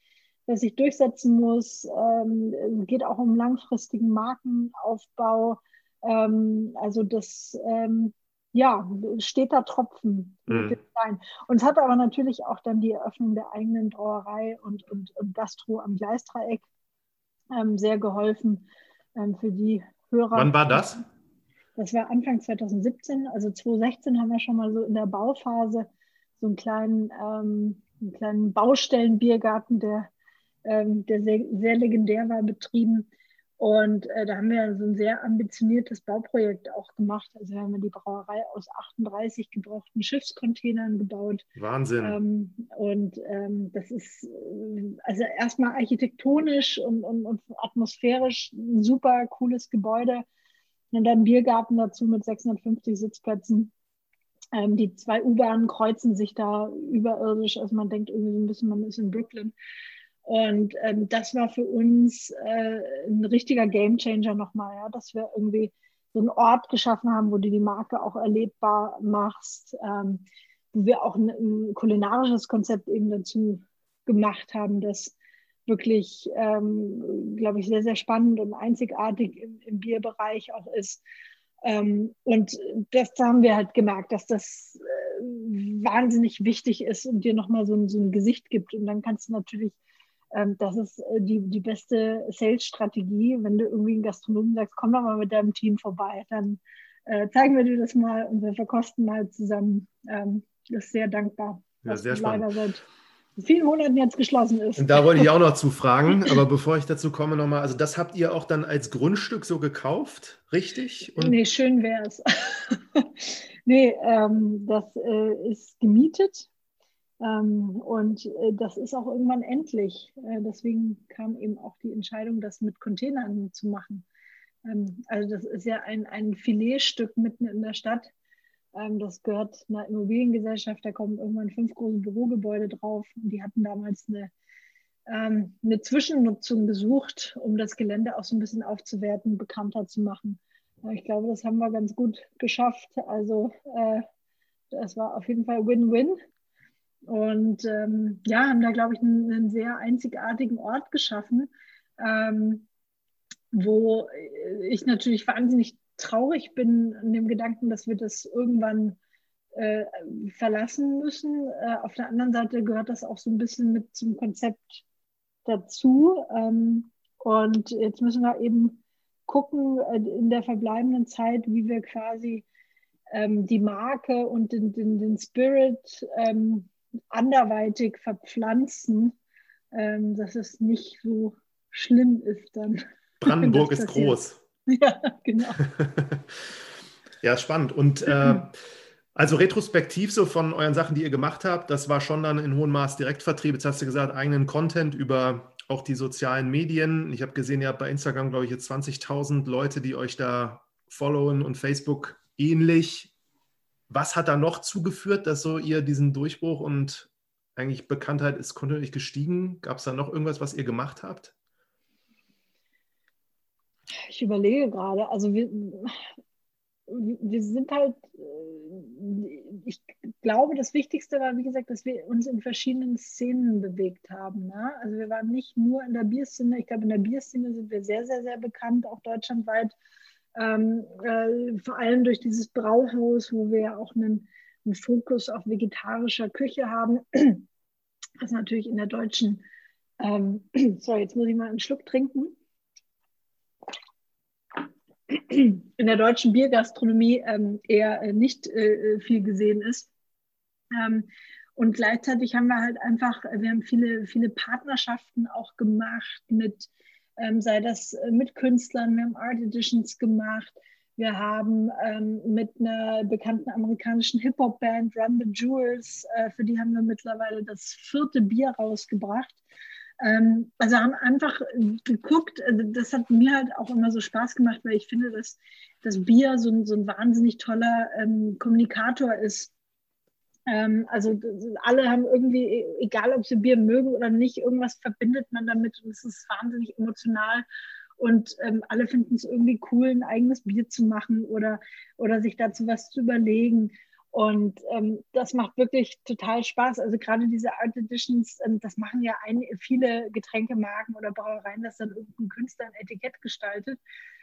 der sich durchsetzen muss. Ähm, geht auch um langfristigen Markenaufbau. Ähm, also das, ähm, ja, steht da Tropfen. Mhm. Und es hat aber natürlich auch dann die Eröffnung der eigenen Brauerei und, und, und Gastro am Gleisdreieck ähm, sehr geholfen ähm, für die Hörer. Wann war das? Das war Anfang 2017. Also 2016 haben wir schon mal so in der Bauphase so einen kleinen, ähm, einen kleinen Baustellenbiergarten, der ähm, der sehr, sehr, legendär war, betrieben. Und äh, da haben wir so ein sehr ambitioniertes Bauprojekt auch gemacht. Also wir haben die Brauerei aus 38 gebrauchten Schiffscontainern gebaut. Wahnsinn. Ähm, und ähm, das ist äh, also erstmal architektonisch und, und, und, atmosphärisch ein super cooles Gebäude. Und dann Biergarten dazu mit 650 Sitzplätzen. Ähm, die zwei U-Bahnen kreuzen sich da überirdisch. Also man denkt irgendwie so ein bisschen, man ist in Brooklyn. Und ähm, das war für uns äh, ein richtiger Gamechanger nochmal, ja, dass wir irgendwie so einen Ort geschaffen haben, wo du die Marke auch erlebbar machst, ähm, wo wir auch ein, ein, kulinarisches Konzept eben dazu gemacht haben, das wirklich, ähm, glaube ich, sehr, sehr spannend und einzigartig im, im Bierbereich auch ist. Ähm, und das haben wir halt gemerkt, dass das äh, wahnsinnig wichtig ist und dir nochmal so, so ein Gesicht gibt. Und dann kannst du natürlich das ist äh, die, die beste Sales-Strategie, wenn du irgendwie einen Gastronomen sagst, komm doch mal mit deinem Team vorbei, dann äh, zeigen wir dir das mal und wir verkosten mal zusammen. Ähm, das ist sehr dankbar. Ja, sehr spannend. Leider seit vielen Monaten jetzt geschlossen ist. Und da wollte ich [laughs] auch noch zu fragen, aber bevor ich dazu komme nochmal, also das habt ihr auch dann als Grundstück so gekauft, richtig? Und nee, schön wäre es. [laughs] nee, ähm, das äh, ist gemietet ähm, und äh, das ist auch irgendwann endlich. Äh, deswegen kam eben auch die Entscheidung, das mit Containern zu machen. Ähm, also das ist ja ein, ein Filetstück mitten in der Stadt. Ähm, das gehört einer Immobiliengesellschaft. Da kommen irgendwann fünf große Bürogebäude drauf. Und die hatten damals eine, eine Zwischennutzung gesucht, um das Gelände auch so ein bisschen aufzuwerten, bekannter zu machen. Ich glaube, das haben wir ganz gut geschafft. Also äh, das war auf jeden Fall Win-Win. Und ähm, ja, haben da, glaube ich, einen, einen, sehr einzigartigen Ort geschaffen, ähm, wo ich natürlich wahnsinnig traurig bin an dem Gedanken, dass wir das irgendwann äh, verlassen müssen. Äh, auf der anderen Seite gehört das auch so ein bisschen mit zum Konzept dazu. Ähm, und jetzt müssen wir eben gucken äh, in der verbleibenden Zeit, wie wir quasi ähm, die Marke und den, den, den Spirit ähm, anderweitig verpflanzen, ähm, dass es nicht so schlimm ist dann. Brandenburg [laughs] ist groß. [laughs] Ja, genau. [laughs] Ja, spannend. Und äh, also retrospektiv so von euren Sachen, die ihr gemacht habt, das war schon dann in hohem Maß Direktvertrieb. Jetzt hast du gesagt, eigenen Content über auch die sozialen Medien. Ich habe gesehen, ihr habt bei Instagram, glaube ich, jetzt 20.000 Leute, die euch da followen und Facebook ähnlich. Was hat da noch zugeführt, dass so ihr diesen Durchbruch und eigentlich Bekanntheit ist kontinuierlich gestiegen? Gab es da noch irgendwas, was ihr gemacht habt? Ich überlege gerade. Also wir, wir sind halt, äh, ich glaube, das Wichtigste war, wie gesagt, dass wir uns in verschiedenen Szenen bewegt haben. Ne? Also wir waren nicht nur in der Bierszene, ich glaube, in der Bierszene sind wir sehr, sehr, sehr bekannt, auch deutschlandweit. Ähm, äh, vor allem durch dieses Brauhaus, wo wir ja auch einen, einen Fokus auf vegetarischer Küche haben, [clears throat] was natürlich in der deutschen, ähm, [clears throat] sorry, jetzt muss ich mal einen Schluck trinken [clears throat] in der deutschen Biergastronomie ähm, eher äh, nicht äh, viel gesehen ist. Ähm, und gleichzeitig haben wir halt einfach, wir haben viele, viele Partnerschaften auch gemacht mit, ähm, sei das äh, mit Künstlern, wir haben Art Editions gemacht, wir haben ähm, mit einer bekannten amerikanischen Hip-Hop-Band Run the Jewels, äh, für die haben wir mittlerweile das vierte Bier rausgebracht. Ähm, also haben einfach geguckt, also das hat mir halt auch immer so Spaß gemacht, weil ich finde, dass das Bier so ein, so ein wahnsinnig toller ähm, Kommunikator ist. Ähm, also alle haben irgendwie, e, egal ob sie Bier mögen oder nicht, irgendwas verbindet man damit und es ist wahnsinnig emotional. Und ähm, alle finden es irgendwie cool, ein eigenes Bier zu machen oder, oder sich dazu was zu überlegen. Und ähm, das macht wirklich total Spaß. Also gerade diese Art Editions, ähm, das machen ja ein, viele Getränkemarken oder Brauereien, dass dann irgendein Künstler ein Etikett gestaltet.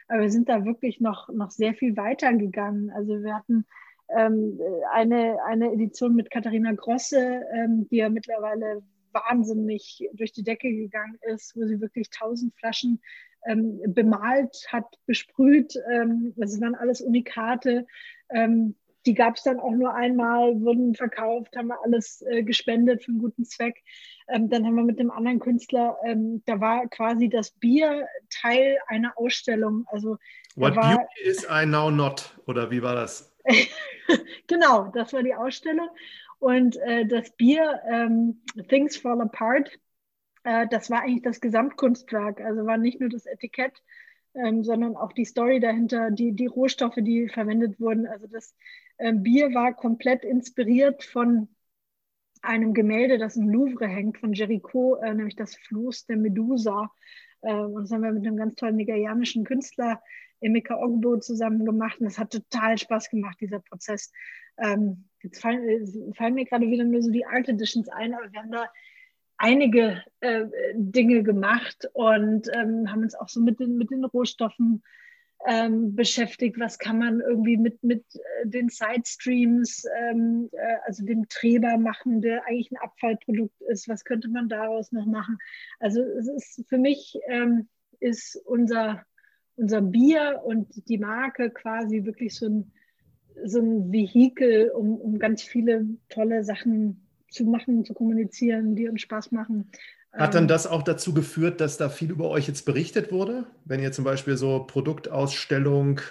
Aber wir sind da wirklich noch, noch sehr viel weiter gegangen. Also wir hatten ähm, eine, eine Edition mit Katharina Grosse, ähm, die ja mittlerweile wahnsinnig durch die Decke gegangen ist, wo sie wirklich tausend Flaschen ähm, bemalt hat, besprüht. Ähm, das waren alles Unikate. Ähm, die gab es dann auch nur einmal, wurden verkauft, haben wir alles äh, gespendet für einen guten Zweck. Ähm, dann haben wir mit dem anderen Künstler, ähm, da war quasi das Bier Teil einer Ausstellung. Also What war, beauty is I now not, oder wie war das? [laughs] genau, das war die Ausstellung. Und äh, das Bier ähm, Things Fall Apart, äh, das war eigentlich das Gesamtkunstwerk. Also war nicht nur das Etikett, ähm, sondern auch die Story dahinter, die, die Rohstoffe, die verwendet wurden. Also das ähm, Bier war komplett inspiriert von einem Gemälde, das im Louvre hängt, von Jericho, äh, nämlich das Floß der Medusa. Äh, und das haben wir mit einem ganz tollen nigerianischen Künstler, Emeka Ogbo, zusammen gemacht. Und es hat total Spaß gemacht, dieser Prozess. Ähm, jetzt fallen, äh, fallen, mir gerade wieder nur so die Art Editions ein, aber wir haben da einige äh, Dinge gemacht und ähm, haben uns auch so mit den, mit den Rohstoffen ähm, beschäftigt. Was kann man irgendwie mit, mit äh, den Sidestreams, ähm, äh, also dem Treber machen, der eigentlich ein Abfallprodukt ist? Was könnte man daraus noch machen? Also es ist für mich ähm, ist unser, unser Bier und die Marke quasi wirklich so ein, so ein Vehikel, um, um ganz viele tolle Sachen zu machen, zu kommunizieren, die uns Spaß machen. Hat dann ähm, das auch dazu geführt, dass da viel über euch jetzt berichtet wurde? Wenn ihr zum Beispiel so Produktausstellung.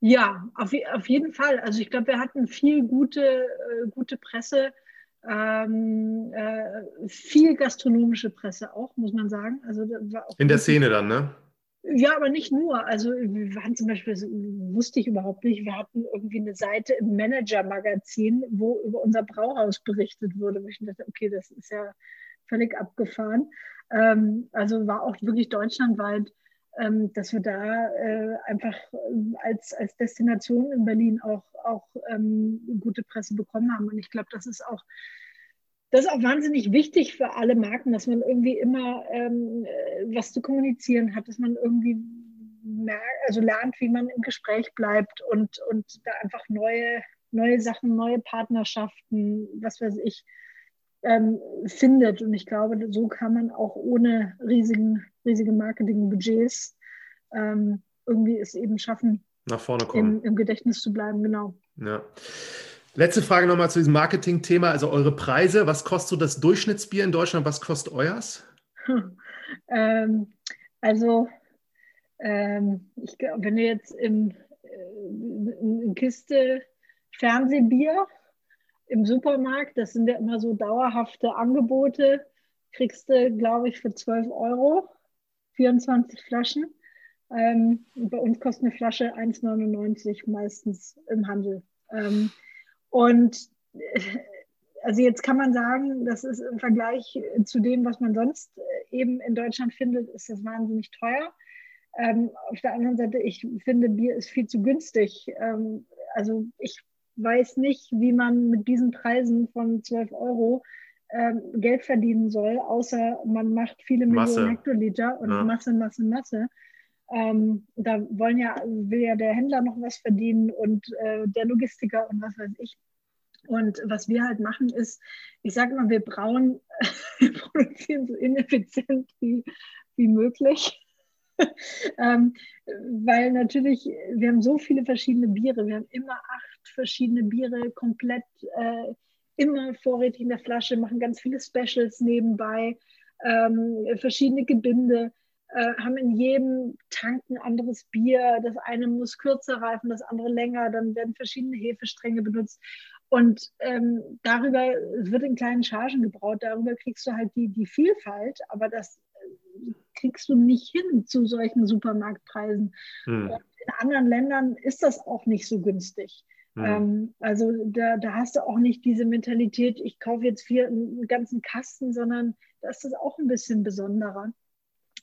Ja, auf, auf jeden Fall. Also ich glaube, wir hatten viel gute, äh, gute Presse, ähm, äh, viel gastronomische Presse auch, muss man sagen. Also In der Szene dann, ne? Ja, aber nicht nur. Also wir waren zum Beispiel, wusste ich überhaupt nicht, wir hatten irgendwie eine Seite im Manager-Magazin, wo über unser Brauhaus berichtet wurde. Ich dachte, okay, das ist ja völlig abgefahren. Ähm, also war auch wirklich deutschlandweit, ähm, dass wir da äh, einfach äh, als, als Destination in Berlin auch, auch ähm, gute Presse bekommen haben. Und ich glaube, das ist auch das ist auch wahnsinnig wichtig für alle Marken, dass man irgendwie immer ähm, äh, was zu kommunizieren hat, dass man irgendwie also lernt, wie man im Gespräch bleibt und, und da einfach neue, neue Sachen, neue Partnerschaften, was weiß ich, ähm, findet. Und ich glaube, so kann man auch ohne riesigen, riesige Marketingbudgets ähm, irgendwie es eben schaffen, nach vorne kommen. Im, im Gedächtnis zu bleiben, genau. Ja. Letzte Frage nochmal zu diesem Marketing-Thema. Also eure Preise, was kostet das Durchschnittsbier in Deutschland? Was kostet euers? ähm, also, ähm, ich, wenn du jetzt im, eine Kiste Fernsehbier im Supermarkt. Das sind ja immer so dauerhafte Angebote. Kriegst du, glaube ich, für 12 Euro 24 Flaschen. Ähm, bei uns kostet eine Flasche 1,99 meistens im Handel. Ähm, und äh, also jetzt kann man sagen, das ist im Vergleich zu dem, was man sonst äh, eben in Deutschland findet, ist das wahnsinnig teuer. Ähm, auf der anderen Seite, ich finde, Bier ist viel zu günstig. Ähm, also ich weiß nicht, wie man mit diesen Preisen von 12 Euro ähm, Geld verdienen soll, außer man macht viele Masse. Millionen Hektoliter und ja. Masse, Masse, Masse. Ähm, da wollen ja, will ja der Händler noch was verdienen und äh, der Logistiker und was weiß ich. Und was wir halt machen ist, ich sage immer, wir brauen, [laughs] wir produzieren so ineffizient wie, wie möglich. [laughs] ähm, weil natürlich, wir haben so viele verschiedene Biere, wir haben immer acht verschiedene Biere komplett äh, immer vorrätig in der Flasche, machen ganz viele Specials nebenbei, ähm, verschiedene Gebinde, äh, haben in jedem Tank ein anderes Bier. Das eine muss kürzer reifen, das andere länger, dann werden verschiedene Hefestränge benutzt. Und ähm, darüber wird in kleinen Chargen gebraut, darüber kriegst du halt die, die Vielfalt, aber das äh, kriegst du nicht hin zu solchen Supermarktpreisen. Hm. in anderen Ländern ist das auch nicht so günstig. Hm. Ähm, also da, da hast du auch nicht diese Mentalität, ich kaufe jetzt vier einen ganzen Kasten, sondern da ist das auch ein bisschen besonderer.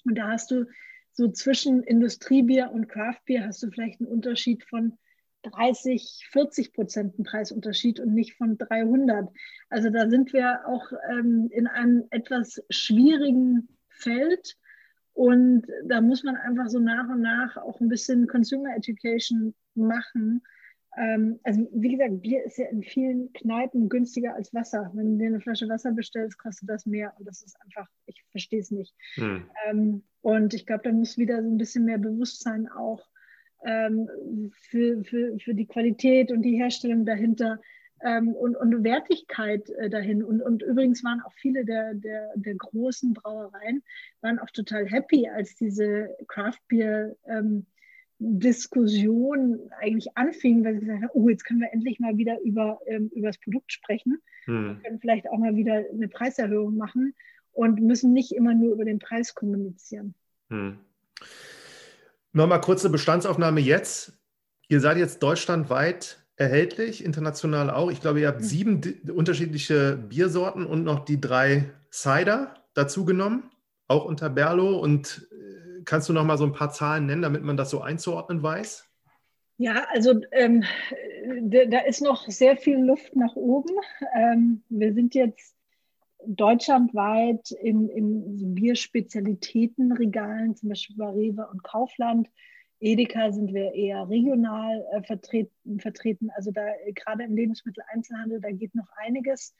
Und da hast du so zwischen Industriebier und Craftbier hast du vielleicht einen Unterschied von 30, 40 Prozent Preisunterschied und nicht von 300. Also da sind wir auch ähm, in einem etwas schwierigen Feld und da muss man einfach so nach und nach auch ein bisschen Consumer Education machen. Ähm, also wie gesagt, Bier ist ja in vielen Kneipen günstiger als Wasser. Wenn du dir eine Flasche Wasser bestellst, kostet das mehr und das ist einfach, ich verstehe es nicht. Hm. Ähm, und ich glaube, da muss wieder so ein bisschen mehr Bewusstsein auch ähm, für, für, für die Qualität und die Herstellung dahinter ähm, und, und Wertigkeit äh, dahin. Und, und übrigens waren auch viele der, der, der großen Brauereien waren auch total happy, als diese Craft Beer ähm, Diskussion eigentlich anfing, weil sie gesagt haben, oh, jetzt können wir endlich mal wieder über, ähm, über das Produkt sprechen. Hm. Wir können vielleicht auch mal wieder eine Preiserhöhung machen und müssen nicht immer nur über den Preis kommunizieren. Hm. Nochmal kurze Bestandsaufnahme jetzt. Ihr seid jetzt deutschlandweit erhältlich, international auch. Ich glaube, ihr habt mhm. sieben unterschiedliche Biersorten und noch die drei Cider dazu genommen, auch unter Berlo. Und kannst du noch mal so ein paar Zahlen nennen, damit man das so einzuordnen weiß? Ja, also ähm, da ist noch sehr viel Luft nach oben. Ähm, wir sind jetzt deutschlandweit in, in Bierspezialitätenregalen, zum Beispiel bei Rewe und Kaufland. Edeka sind wir eher regional äh, vertreten, vertreten. Also da gerade im Lebensmitteleinzelhandel, da geht noch einiges.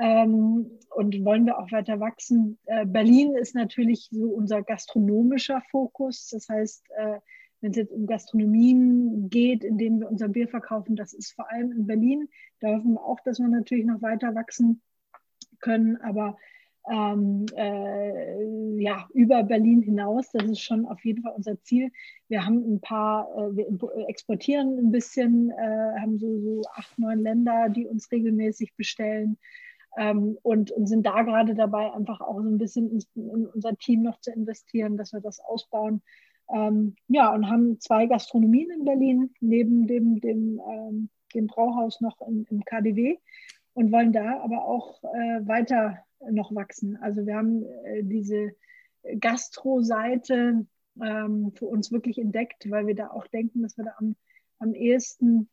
Ähm, und wollen wir auch weiter wachsen. Äh, Berlin ist natürlich so unser gastronomischer Fokus. Das heißt, äh, wenn es jetzt um Gastronomien geht, in denen wir unser Bier verkaufen, das ist vor allem in Berlin. Da hoffen wir auch, dass wir natürlich noch weiter wachsen können, aber ähm, äh, ja, über Berlin hinaus. Das ist schon auf jeden Fall unser Ziel. Wir haben ein paar, äh, wir exportieren ein bisschen, äh, haben so, so acht, neun Länder, die uns regelmäßig bestellen. Ähm, und, und, sind da gerade dabei, einfach auch so ein bisschen in, in, unser Team noch zu investieren, dass wir das ausbauen. Ähm, ja, und haben zwei Gastronomien in Berlin, neben dem, dem, ähm, dem Brauhaus noch im, im KDW und wollen da aber auch äh, weiter noch wachsen. Also wir haben äh, diese Gastro-Seite ähm, für uns wirklich entdeckt, weil wir da auch denken, dass wir da am, am ehesten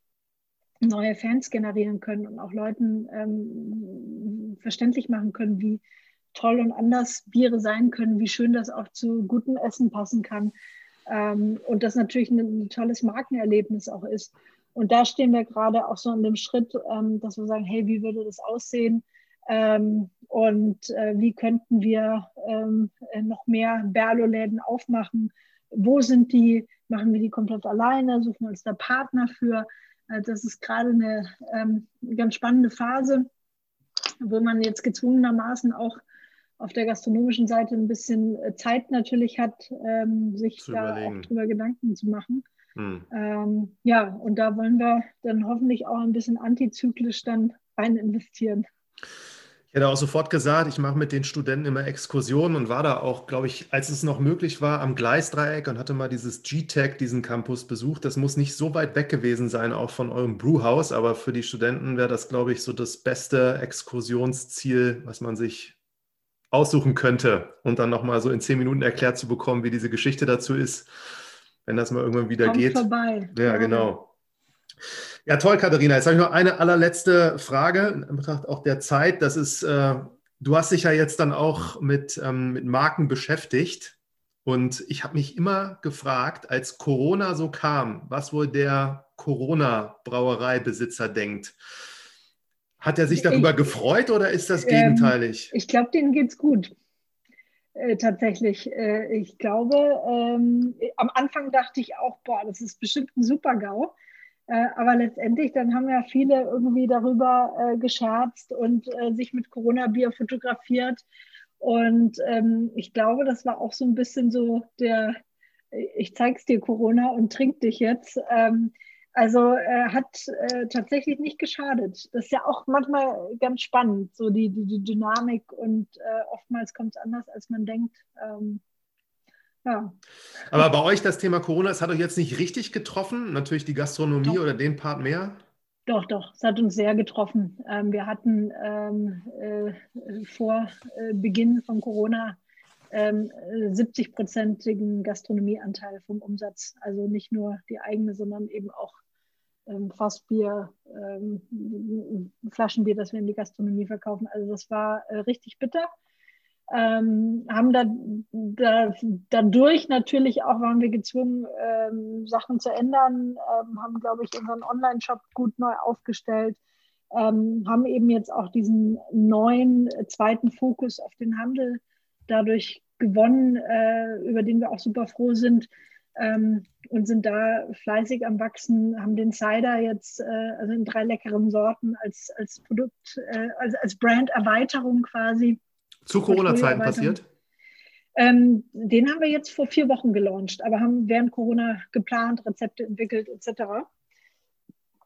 neue Fans generieren können und auch Leuten ähm, verständlich machen können, wie toll und anders Biere sein können, wie schön das auch zu gutem Essen passen kann. Ähm, und das natürlich ein, ein tolles Markenerlebnis auch ist. Und da stehen wir gerade auch so an dem Schritt, ähm, dass wir sagen, hey, wie würde das aussehen? Ähm, und äh, wie könnten wir ähm, äh, noch mehr Berlo-Läden aufmachen? Wo sind die? Machen wir die komplett alleine? Suchen wir uns da Partner für? Äh, das ist gerade eine ähm, ganz spannende Phase, wo man jetzt gezwungenermaßen auch auf der gastronomischen Seite ein bisschen äh, Zeit natürlich hat, ähm, sich Zu da überlegen. auch drüber Gedanken zu machen. Hm. Ähm, ja, und da wollen wir dann hoffentlich auch ein bisschen antizyklisch dann rein investieren. Ich hätte auch sofort gesagt, ich mache mit den Studenten immer Exkursionen und war da auch, glaube ich, als es noch möglich war, am Gleisdreieck und hatte mal dieses G-Tech, diesen Campus besucht. Das muss nicht so weit weg gewesen sein, auch von eurem Brewhouse, aber für die Studenten wäre das, glaube ich, so das beste Exkursionsziel, was man sich aussuchen könnte und dann nochmal so in zehn Minuten erklärt zu bekommen, wie diese Geschichte dazu ist, wenn das mal irgendwann wieder Kommt geht. vorbei. Ja, genau. Ja, toll, Katharina. Jetzt habe ich noch eine allerletzte Frage in Betracht auch der Zeit. Das ist, äh, du hast dich ja jetzt dann auch mit, ähm, mit Marken beschäftigt. Und ich habe mich immer gefragt, als Corona so kam, was wohl der Corona-Brauereibesitzer denkt. Hat er sich darüber ich, gefreut oder ist das gegenteilig? Ähm, ich glaube, denen geht es gut. Äh, tatsächlich. Äh, ich glaube, ähm, am Anfang dachte ich auch, boah, das ist bestimmt ein Super-GAU. Äh, aber letztendlich, dann haben ja viele irgendwie darüber äh, gescherzt und äh, sich mit Corona-Bier fotografiert. Und ähm, ich glaube, das war auch so ein bisschen so der, ich zeig's dir Corona und trink dich jetzt. Ähm, also äh, hat äh, tatsächlich nicht geschadet. Das ist ja auch manchmal ganz spannend, so die, die, die Dynamik und äh, oftmals kommt es anders, als man denkt. Ähm, ja. Aber bei euch das Thema Corona, es hat euch jetzt nicht richtig getroffen, natürlich die Gastronomie doch. oder den Part mehr? Doch, doch, es hat uns sehr getroffen. Ähm, wir hatten ähm, äh, vor äh, Beginn von Corona ähm, 70-prozentigen Gastronomieanteil vom Umsatz. Also nicht nur die eigene, sondern eben auch ähm, Fassbier, ähm, Flaschenbier, das wir in die Gastronomie verkaufen. Also das war äh, richtig bitter ähm, haben da, da, dadurch natürlich auch waren wir gezwungen, ähm, Sachen zu ändern, ähm, haben, glaube ich, unseren Online-Shop gut neu aufgestellt, ähm, haben eben jetzt auch diesen neuen äh, zweiten Fokus auf den Handel dadurch gewonnen, äh, über den wir auch super froh sind. Ähm, und sind da fleißig am Wachsen, haben den Cider jetzt äh, also in drei leckeren Sorten als, als Produkt, äh, also als Brand-Erweiterung quasi zu Corona-Zeiten passiert? Ähm, den haben wir jetzt vor vier Wochen gelauncht, aber haben während Corona geplant, Rezepte entwickelt etc.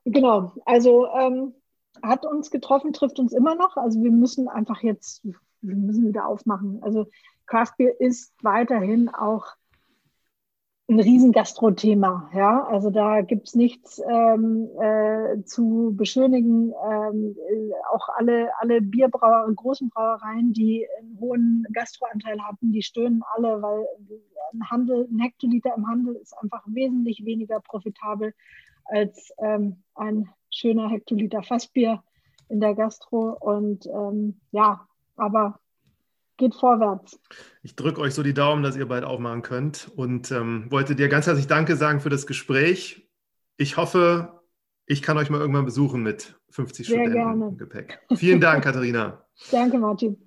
Genau, also ähm, hat uns getroffen, trifft uns immer noch. Also wir müssen einfach jetzt, wir müssen wieder aufmachen. Also Craft Beer ist weiterhin auch ein riesen Gastro-Thema. Ja? Also da gibt es nichts ähm, äh, zu beschönigen. Ähm, äh, auch alle, alle Bierbrauer und großen Brauereien, die einen hohen Gastroanteil hatten, die stöhnen alle, weil ein Handel, ein Hektoliter im Handel ist einfach wesentlich weniger profitabel als ähm, ein schöner Hektoliter Fassbier in der Gastro. Und ähm, ja, aber geht vorwärts. Ich drücke euch so die Daumen, dass ihr bald aufmachen könnt und ähm, wollte dir ganz herzlich Danke sagen für das Gespräch. Ich hoffe, ich kann euch mal irgendwann besuchen mit 50 Sehr Studenten gerne. im Gepäck. Vielen Dank, Katharina. [laughs] Danke, Martin.